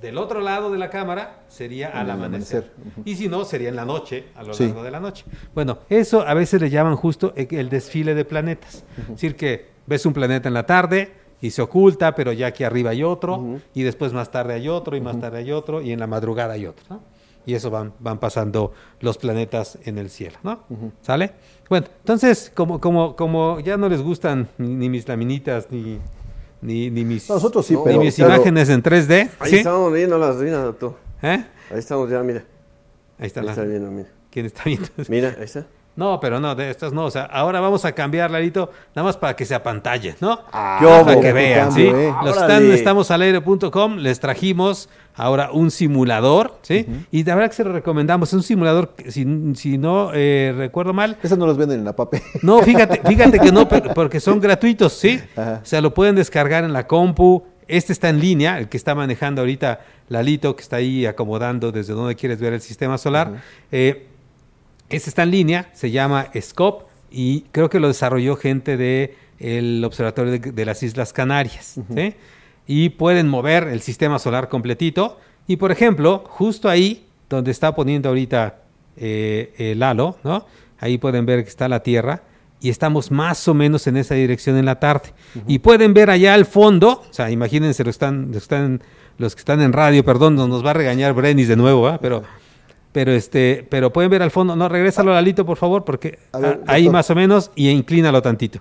del otro lado de la cámara, sería al amanecer. Y si no, sería en la noche, a lo largo de la noche. Bueno, eso a veces le llaman justo el desfile de planetas. Es decir, que ves un planeta en la tarde, y se oculta, pero ya aquí arriba hay otro, y después más tarde hay otro, y más tarde hay otro, y en la madrugada hay otro, ¿no? Y eso van, van pasando los planetas en el cielo, ¿no? ¿Sale? Bueno, entonces, como, como, como ya no les gustan ni, mis laminitas, ni, ni, ni mis, Nosotros sí, ni mis imágenes en 3D. Ahí estamos viendo las ruinas, doctor. ¿Eh? Ahí estamos ya, mira. Ahí está, ahí la... está viendo, mira. ¿Quién está viendo? Mira, ahí está. No, pero no, de estas no. O sea, ahora vamos a cambiar, Larito, nada más para que se apantalle, ¿no? Ah, para que vean, ¿sí? Eh. Los están estamos al aire.com, les trajimos ahora un simulador, ¿sí? Y de verdad que se lo recomendamos. Es un simulador, si, si no eh, recuerdo mal. Esos no los venden en la PAPE. No, fíjate, fíjate que no, porque son gratuitos, ¿sí? O sea, lo pueden descargar en la compu. Este está en línea, el que está manejando ahorita Lalito, que está ahí acomodando desde donde quieres ver el sistema solar. eh, este está en línea, se llama SCOPE y creo que lo desarrolló gente del Observatorio de, las Islas Canarias. Y pueden mover el sistema solar completito. Y por ejemplo, justo ahí donde está poniendo ahorita eh, el halo, ¿no? ahí pueden ver que está la Tierra y estamos más o menos en esa dirección en la tarde. Y pueden ver allá al fondo, o sea, imagínense, los, están, los, están, los que están en radio, perdón, nos va a regañar Brenis de nuevo, ¿eh? pero pero este, pero pueden ver al fondo. No, regrésalo Lalito, por favor, porque ahí más o menos y inclínalo tantito.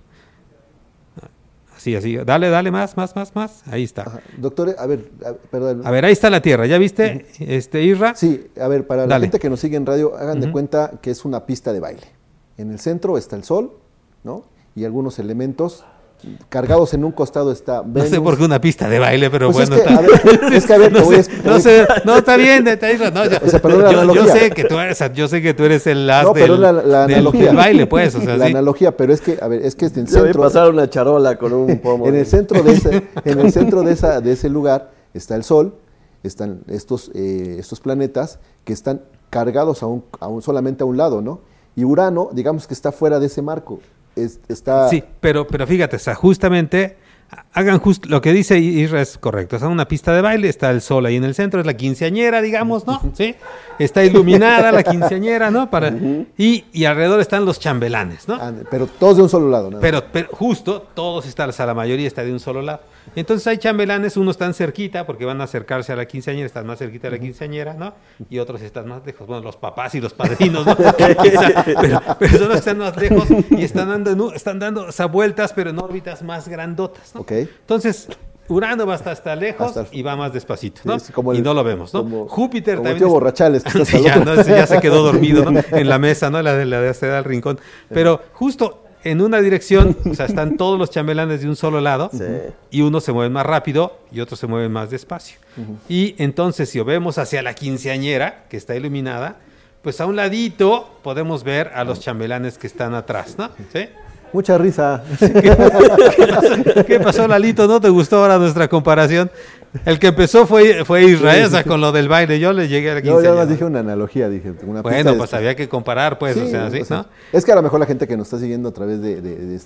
Así, así. Dale, dale más, más, más, más. Ahí está. Doctor, a ver, perdón. A ver, ahí está la Tierra. ¿Ya viste, este Isra? Sí, a ver, para la gente que nos sigue en radio, hagan de cuenta que es una pista de baile. En el centro está el sol, ¿no? Y algunos elementos cargados en un costado está No sé por qué una pista de baile, pero pues bueno. Es que, a ver, es que a ver, no, sé, no, sé, no, está bien, no, yo, o sea, yo, yo, sé que tú eres, yo sé que tú eres el as no, pero del, la, la del, analogía. del, baile, pues, o sea, La sí. analogía, pero es que, a ver, es que en el centro... centro... pasar una charola con un pomo. en el centro de ese, en el centro de, esa, de ese lugar está el Sol, están estos, eh, estos planetas que están cargados a un, a un, solamente a un lado, ¿no? Y Urano, digamos que está fuera de ese marco. Es, está... Sí, pero, pero fíjate, o sea, justamente hagan justo lo que dice Isra es correcto. Es una pista de baile, está el sol ahí en el centro, es la quinceañera, digamos, ¿no? Sí. Está iluminada la quinceañera, ¿no? Para, y, y alrededor están los chambelanes, ¿no? Pero todos de un solo lado, ¿no? Pero, pero justo, todos están, o sea, la mayoría está de un solo lado. Entonces hay chambelanes, unos están cerquita porque van a acercarse a la quinceañera, están más cerquita de la quinceañera, ¿no? Y otros están más lejos, bueno, los papás y los padrinos, ¿no? pero, pero son los que están más lejos y están dando, están dando o sea, vueltas, pero en órbitas más grandotas, ¿no? Okay. Entonces, Urano va hasta, hasta lejos y va más despacito, ¿no? y no lo vemos, ¿no? Júpiter también. Tío borrachales, ya, ¿no? ya, se quedó dormido ¿no? en la mesa, ¿no? La de la de hasta al rincón. Pero justo en una dirección, o sea, están todos los chambelanes de un solo lado y uno se mueve más rápido y otro se mueve más despacio. Y entonces, si vemos hacia la quinceañera, que está iluminada, pues a un ladito podemos ver a los chambelanes que están atrás, ¿no? ¿Sí? Mucha risa. ¿Qué pasó, Lalito? ¿No te gustó ahora nuestra comparación? El que empezó fue, fue Israel, o sea, con lo del baile. Yo le llegué a la Yo ya dije una analogía, dije. Una bueno, pues había que comparar, pues, o sea, ¿sí? ¿no? Es que a lo mejor la gente que nos está siguiendo a través de, de,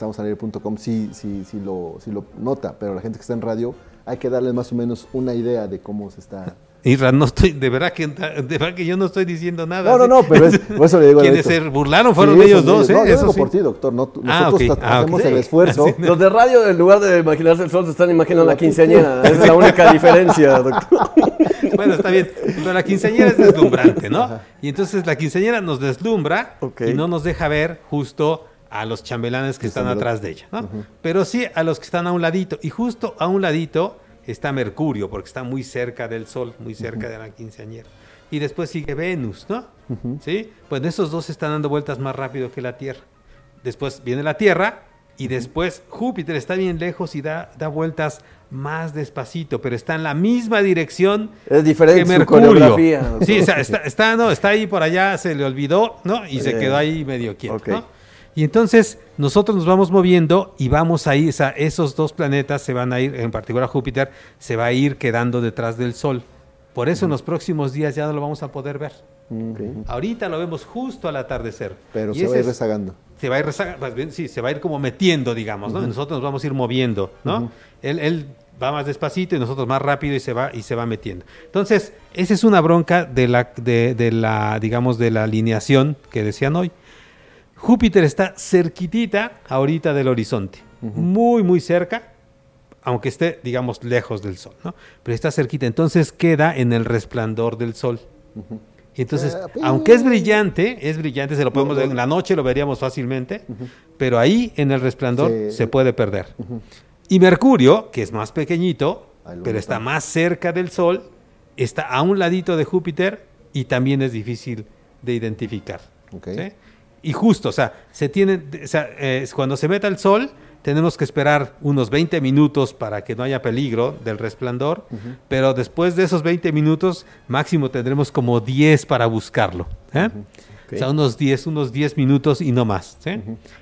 sí, sí, sí, lo, sí lo nota, pero la gente que está en radio hay que darles más o menos una idea de cómo se está Isra, no estoy, de verdad que, de verdad que yo no estoy diciendo nada. No, no, no, pero es, por eso le digo. Quienes se burlaron fueron ellos dos, ¿eh? No, yo digo por ti, doctor. No, ah, nosotros ah, hacemos el esfuerzo. Los de radio, en lugar de imaginarse el sol, se están imaginando la quinceañera. Esa es la única diferencia, doctor. Bueno, está bien. Pero la quinceañera es deslumbrante, ¿no? Y entonces la quinceañera nos deslumbra y no nos deja ver justo a los chambelanes que están atrás de ella, ¿no? Pero sí a los que están a un ladito. Y justo a un ladito está Mercurio, porque está muy cerca del Sol, muy cerca de la quinceañera. Y después sigue Venus, ¿no? ¿Sí? Pues esos dos están dando vueltas más rápido que la Tierra. Después viene la Tierra y después Júpiter está bien lejos y da, da vueltas más despacito, pero está en la misma dirección es diferente que Mercurio. sí, está, está, no, está ahí por allá, se le olvidó, ¿no? Y se eh, quedó ahí medio quieto, ¿no? Y entonces nosotros nos vamos moviendo y vamos a ir, o sea, esos dos planetas se van a ir, en particular Júpiter, se va a ir quedando detrás del Sol. Por eso en los próximos días ya no lo vamos a poder ver. Ahorita lo vemos justo al atardecer. Pero se va a ir rezagando. Se va a ir rezagando, sí, se va a ir como metiendo, digamos, ¿no? Nosotros nos vamos a ir moviendo, ¿no? él, él, va más despacito y nosotros más rápido y se va y se va metiendo. Entonces, esa es una bronca de la, de, de la digamos, de la alineación que decían hoy. Júpiter está cerquitita ahorita del horizonte, muy, muy cerca, aunque esté, digamos, lejos del Sol, ¿no? Pero está cerquita, entonces queda en el resplandor del Sol. Y entonces, ah, aunque es brillante, es brillante, se lo podemos ver en la noche, lo veríamos fácilmente, pero ahí en el resplandor se puede perder. Y Mercurio, que es más pequeñito, pero está más cerca del Sol, está a un ladito de Júpiter y también es difícil de identificar. ¿sí? Y justo, o sea, se tiene, o sea, cuando se meta el sol, tenemos que esperar unos 20 minutos para que no haya peligro del resplandor, pero después de esos 20 minutos, máximo tendremos como 10 para buscarlo. ¿eh? O sea, unos 10, unos 10 minutos y no más.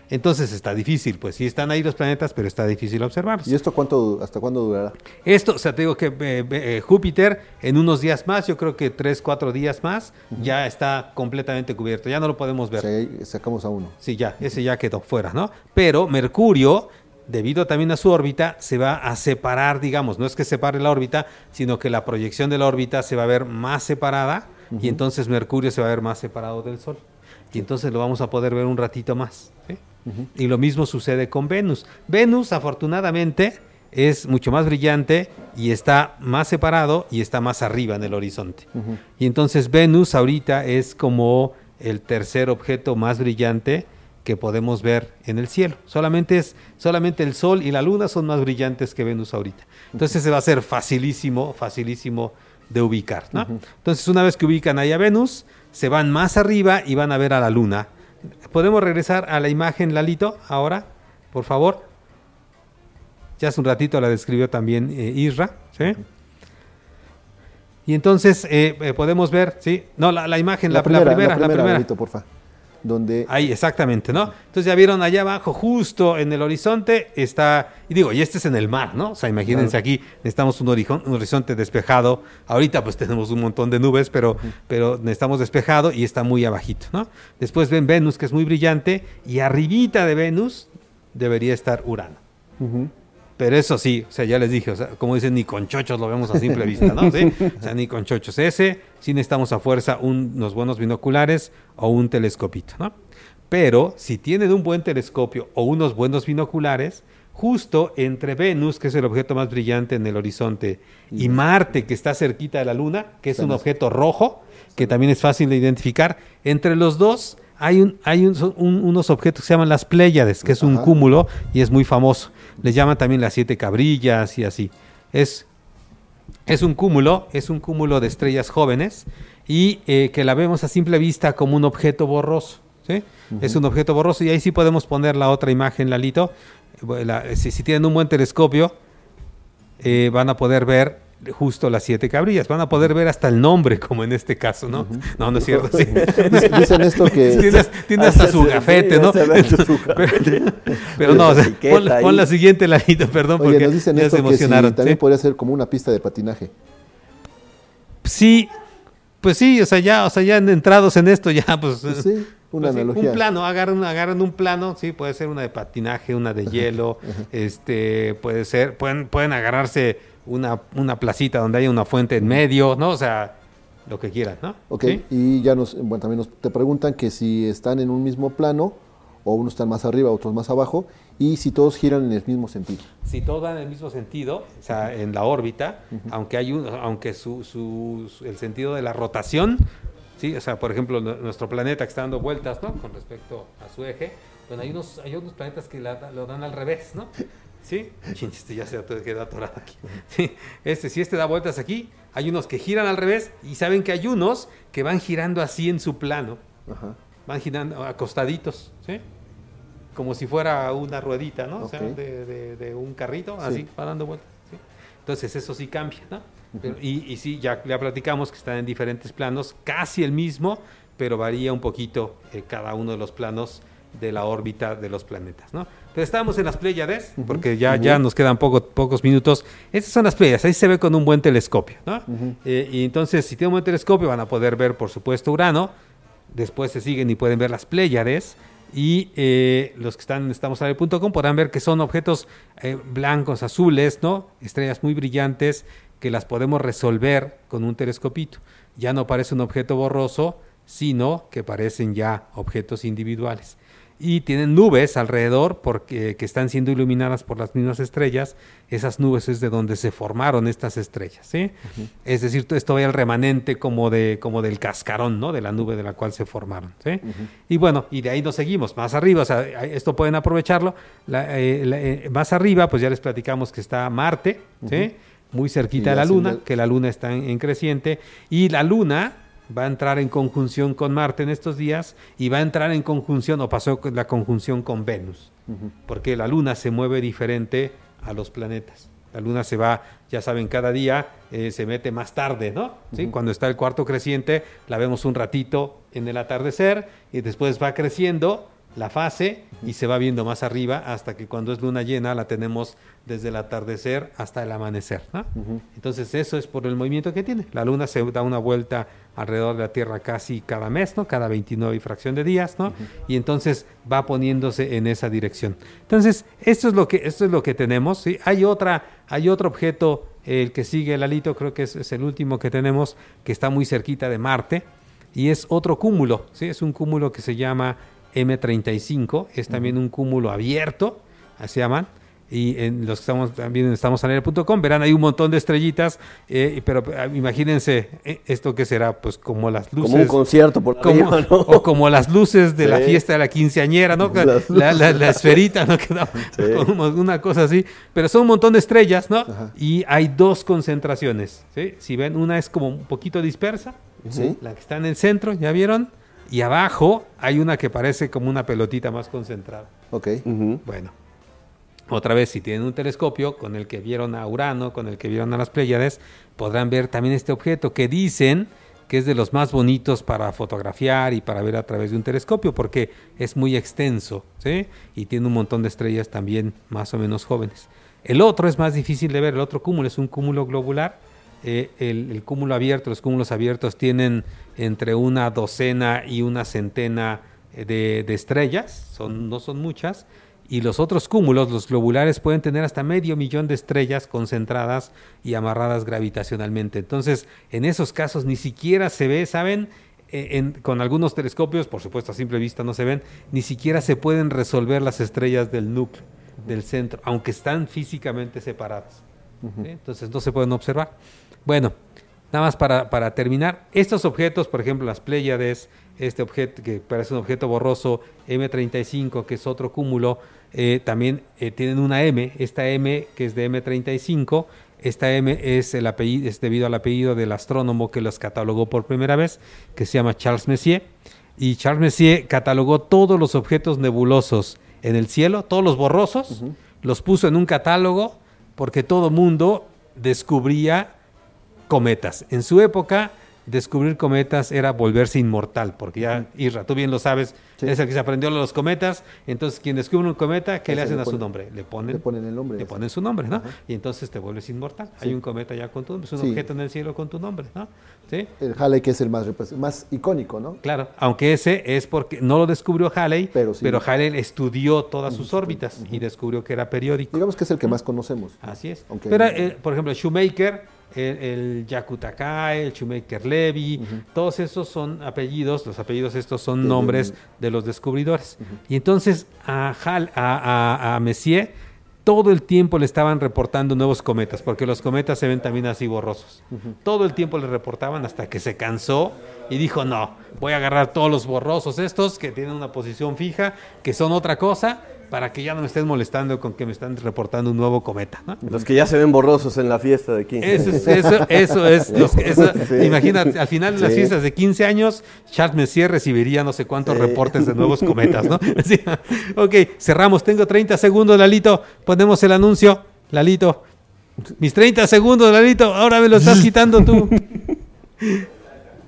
Entonces está difícil, pues sí están ahí los planetas, pero está difícil observarlos. ¿Y esto cuánto, hasta cuándo durará? Esto, o sea, te digo que eh, eh, Júpiter en unos días más, yo creo que 3, 4 días más, ya está completamente cubierto, ya no lo podemos ver. Sí, sacamos a uno. Sí, ya, ese ya quedó fuera, ¿no? Pero Mercurio debido también a su órbita, se va a separar, digamos, no es que separe la órbita, sino que la proyección de la órbita se va a ver más separada y entonces Mercurio se va a ver más separado del Sol. Y entonces lo vamos a poder ver un ratito más. Y lo mismo sucede con Venus. Venus, afortunadamente, es mucho más brillante y está más separado y está más arriba en el horizonte. Y entonces Venus ahorita es como el tercer objeto más brillante que podemos ver en el cielo. Solamente es solamente el sol y la luna son más brillantes que Venus ahorita. Entonces se va a ser facilísimo, facilísimo de ubicar. ¿no? Entonces, una vez que ubican ahí a Venus, se van más arriba y van a ver a la Luna. ¿Podemos regresar a la imagen, Lalito, ahora? Por favor. Ya hace un ratito la describió también eh, Isra. ¿sí? Y entonces eh, eh, podemos ver, ¿sí? No, la, imagen, la, primera, la primera. La primera, por favor donde... Ahí, exactamente, ¿no? Entonces ya vieron allá abajo, justo en el horizonte, está, y digo, y este es en el mar, ¿no? O sea, imagínense aquí, necesitamos un, un, horizonte despejado. Ahorita pues tenemos un montón de nubes, pero, pero necesitamos despejado y está muy abajito, ¿no? Después ven Venus, que es muy brillante, y arribita de Venus debería estar Urano. Pero eso sí, o sea, ya les dije, o sea, como dicen, ni con chochos lo vemos a simple vista, ¿no? ¿Sí? O sea, ni con chochos. Ese sí necesitamos a fuerza unos buenos binoculares o un telescopito, ¿no? Pero si tienen un buen telescopio o unos buenos binoculares, justo entre Venus, que es el objeto más brillante en el horizonte, y Marte, que está cerquita de la Luna, que es un objeto rojo, que también es fácil de identificar, entre los dos hay, un, hay unos objetos que se llaman las Pléyades, que es un cúmulo y es muy famoso. Les llaman también las siete cabrillas y así. Es, es un cúmulo, es un cúmulo de estrellas jóvenes y eh, que la vemos a simple vista como un objeto borroso. ¿sí? Es un objeto borroso y ahí sí podemos poner la otra imagen, Lalito. si, si, tienen un buen telescopio, eh, van a poder ver justo las siete cabrillas. Van a poder ver hasta el nombre, como en este caso, ¿no? No, no es cierto. Sí. Dicen esto que... Tiene, hasta su gafete, ¿no? pero, no, pon, la siguiente, Lalito, perdón, porque nos dicen esto se emocionaron. Que también podría ser como una pista de patinaje. Sí, pues sí, o sea, ya, o sea, ya entrados en esto, ya, pues... pues sí, una pues analogía. un plano, agarran, agarran un plano, sí, puede ser una de patinaje, una de hielo, este, puede ser, pueden, pueden agarrarse una, una placita donde haya una fuente en medio, ¿no? O sea, lo que quieran, ¿no? Ok, y ya nos, bueno, también nos, te preguntan que si están en un mismo plano, o unos están más arriba, otros más abajo, y si todos giran en el mismo sentido. Si todos van en el mismo sentido, o sea, en la órbita, aunque hay un, aunque su, su, el sentido de la rotación, sí, o sea, por ejemplo, nuestro planeta que está dando vueltas, ¿no? Con respecto a su eje, bueno, hay unos, hay unos planetas que lo dan al revés, ¿no? ¿Sí? Este ya se quedó atorado aquí. ¿Sí? Este, si este da vueltas aquí, hay unos que giran al revés y saben que hay unos que van girando así en su plano. Van girando acostaditos, ¿sí? Como si fuera una ruedita, ¿no? O sea, de, un carrito, así, va dando vueltas. Entonces, eso sí cambia, ¿no? y, y sí, ya, ya platicamos que están en diferentes planos, casi el mismo, pero varía un poquito eh, cada uno de los planos de la órbita de los planetas, ¿no? Pero estamos en las Pléyades, porque ya, ya nos quedan poco, pocos minutos. Estas son las Pléyades, ahí se ve con un buen telescopio, ¿no? Eh, y entonces, si tienen un buen telescopio, van a poder ver, por supuesto, Urano. Después se siguen y pueden ver las Pléyades. Y eh, los que están en estamosale.com podrán ver que son objetos eh, blancos, azules, ¿no? Estrellas muy brillantes que las podemos resolver con un telescopito. Ya no parece un objeto borroso, sino que parecen ya objetos individuales y tienen nubes alrededor porque que están siendo iluminadas por las mismas estrellas. Esas nubes es de donde se formaron estas estrellas, ¿sí? Es decir, esto va al remanente como de como del cascarón, ¿no? De la nube de la cual se formaron, ¿sí? Y bueno, y de ahí nos seguimos más arriba, o sea, esto pueden aprovecharlo. Eh, eh, más arriba, pues ya les platicamos que está Marte, ¿sí? Muy cerquita de la Luna, que la Luna está en creciente y la Luna va a entrar en conjunción con Marte en estos días y va a entrar en conjunción o pasó la conjunción con Venus, porque la Luna se mueve diferente a los planetas. La Luna se va, ya saben, cada día eh, se mete más tarde, ¿no? ¿Sí? Cuando está el cuarto creciente, la vemos un ratito en el atardecer y después va creciendo la fase y se va viendo más arriba hasta que cuando es luna llena la tenemos desde el atardecer hasta el amanecer. ¿no? Entonces eso es por el movimiento que tiene. La luna se da una vuelta alrededor de la Tierra casi cada mes, ¿no? Cada 29 y fracción de días, ¿no? Y entonces va poniéndose en esa dirección. Entonces, esto es lo que, esto es lo que tenemos, ¿sí? Hay otra, hay otro objeto, el que sigue el alito, creo que es, el último que tenemos, que está muy cerquita de Marte, y es otro cúmulo, ¿sí? Es un cúmulo que se llama M35, es también un cúmulo abierto, así llaman, y en los que estamos también en estamosanera.com verán hay un montón de estrellitas, eh, pero ah, imagínense eh, esto que será, pues como las luces. Como un concierto por como, O como las luces de la fiesta de la quinceañera, ¿no? La, esferita, ¿no? Como una cosa así. Pero son un montón de estrellas, ¿no? Y hay dos concentraciones, ¿sí? Si ven, una es como un poquito dispersa, la que está en el centro, ¿ya vieron? Y abajo hay una que parece como una pelotita más concentrada. Ok. Bueno otra vez, si tienen un telescopio con el que vieron a Urano, con el que vieron a las Pléyades, podrán ver también este objeto que dicen que es de los más bonitos para fotografiar y para ver a través de un telescopio, porque es muy extenso, ¿sí? Y tiene un montón de estrellas también más o menos jóvenes. El otro es más difícil de ver, el otro cúmulo es un cúmulo globular. Eh, el, cúmulo abierto, los cúmulos abiertos tienen entre una docena y una centena eh, de, de estrellas, son, no son muchas, y los otros cúmulos, los globulares, pueden tener hasta medio millón de estrellas concentradas y amarradas gravitacionalmente. Entonces, en esos casos ni siquiera se ve, ¿saben? E, con algunos telescopios, por supuesto a simple vista no se ven, ni siquiera se pueden resolver las estrellas del núcleo, del centro, aunque están físicamente separadas. Entonces no se pueden observar. Bueno, nada más para, para terminar, estos objetos, por ejemplo, las Pléyades, este objeto que parece un objeto borroso M35, que es otro cúmulo, eh, también eh, tienen una M, esta M que es de M35, Esta M es, el apellido, es debido al apellido del astrónomo que los catalogó por primera vez, que se llama Charles Messier. Y Charles Messier catalogó todos los objetos nebulosos en el cielo, todos los borrosos, los puso en un catálogo porque todo mundo descubría cometas. En su época, descubrir cometas era volverse inmortal, porque ya, Isra, tú bien lo sabes, es el que se aprendió los cometas, entonces quien descubre un cometa, ¿qué le hacen a su nombre? Le ponen, le ponen el nombre. Le ponen su nombre, ¿no? Y entonces te vuelves inmortal. Hay un cometa ya con tu nombre, es un objeto en el cielo con tu nombre, ¿no? ¿Sí? El Halley que es el más, más icónico, ¿no? Claro, aunque ese es porque no lo descubrió Halley, pero, pero Halley estudió todas sus órbitas y descubrió que era periódico. Digamos que es el que más conocemos. Así es. pero, eh, por ejemplo, Shoemaker el, el el Shoemaker Levy, todos esos son apellidos, los apellidos estos son nombres de los descubridores. Y entonces a, Hal, a, a, Messier todo el tiempo le estaban reportando nuevos cometas, porque los cometas se ven también así borrosos. Todo el tiempo le reportaban hasta que se cansó y dijo, no, voy a agarrar todos los borrosos estos que tienen una posición fija, que son otra cosa, para que ya no me estén molestando con que me están reportando un nuevo cometa. Los que ya se ven borrosos en la fiesta de 15 años. Eso, eso, es. Imagínate, al final de las fiestas de 15 años, Charles Messier recibiría no sé cuántos reportes de nuevos cometas. ¿no? ok, cerramos. Tengo 30 segundos, Lalito. Ponemos el anuncio. Lalito. Mis 30 segundos, Lalito. Ahora me lo estás quitando tú.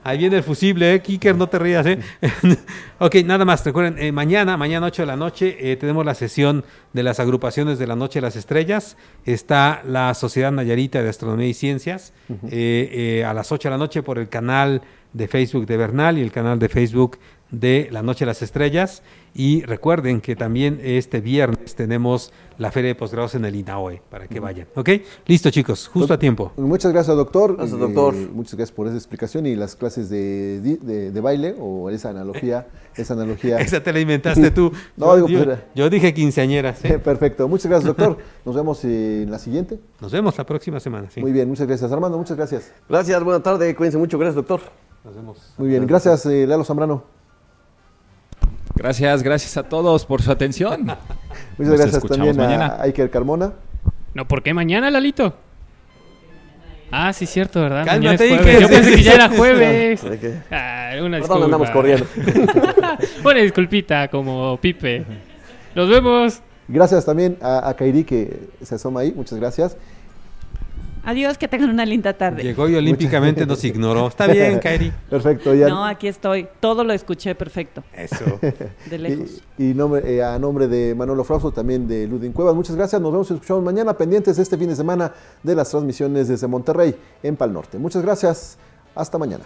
Ahí viene el fusible, ¿eh? Kicker, no te rías, ¿eh? ok, nada más. Recuerden, eh, mañana, mañana 8 de la noche, eh, tenemos la sesión de las agrupaciones de la Noche de las Estrellas. Está la Sociedad Nayarita de Astronomía y Ciencias a las 8 de la noche por el canal de Facebook de Bernal y el canal de Facebook de la Noche de las Estrellas. Y recuerden que también este viernes tenemos la feria de posgrados en el INAOE para que vayan. ¿Ok? Listo, chicos, justo a tiempo. Muchas gracias, doctor. Gracias, doctor. Eh, muchas gracias por esa explicación y las clases de, de, baile o esa analogía. Esa analogía. esa te la inventaste tú. no, digo, yo, yo, dije quinceañera. Perfecto. Muchas gracias, doctor. Nos vemos en la siguiente. Nos vemos la próxima semana. Muy bien, muchas gracias. Armando, muchas gracias. Gracias, buena tarde. Cuídense mucho. Gracias, doctor. Nos vemos. Muy bien, gracias, eh, Lalo Zambrano. Gracias, gracias a todos por su atención. Muchas gracias también a Iker Carmona. No, ¿por qué mañana, Lalito? Ah, sí, cierto, ¿verdad? Cálmate, Iker. Yo pensé que ya era jueves. Ah, una disculpa. andamos corriendo. una disculpita, como Pipe. Nos vemos. Gracias también a, a Kairi que se asoma ahí. Muchas gracias. Adiós, que tengan una linda tarde. Llegó y olímpicamente nos ignoró. Está bien, Kairi. Perfecto, ya. No, aquí estoy. Todo lo escuché perfecto. Eso. De lejos. Y, eh, a nombre de Manolo Frausto, también de Ludin Cuevas, muchas gracias. Nos vemos y escuchamos mañana pendientes este fin de semana de las transmisiones desde Monterrey, en Pal Norte. Muchas gracias. Hasta mañana.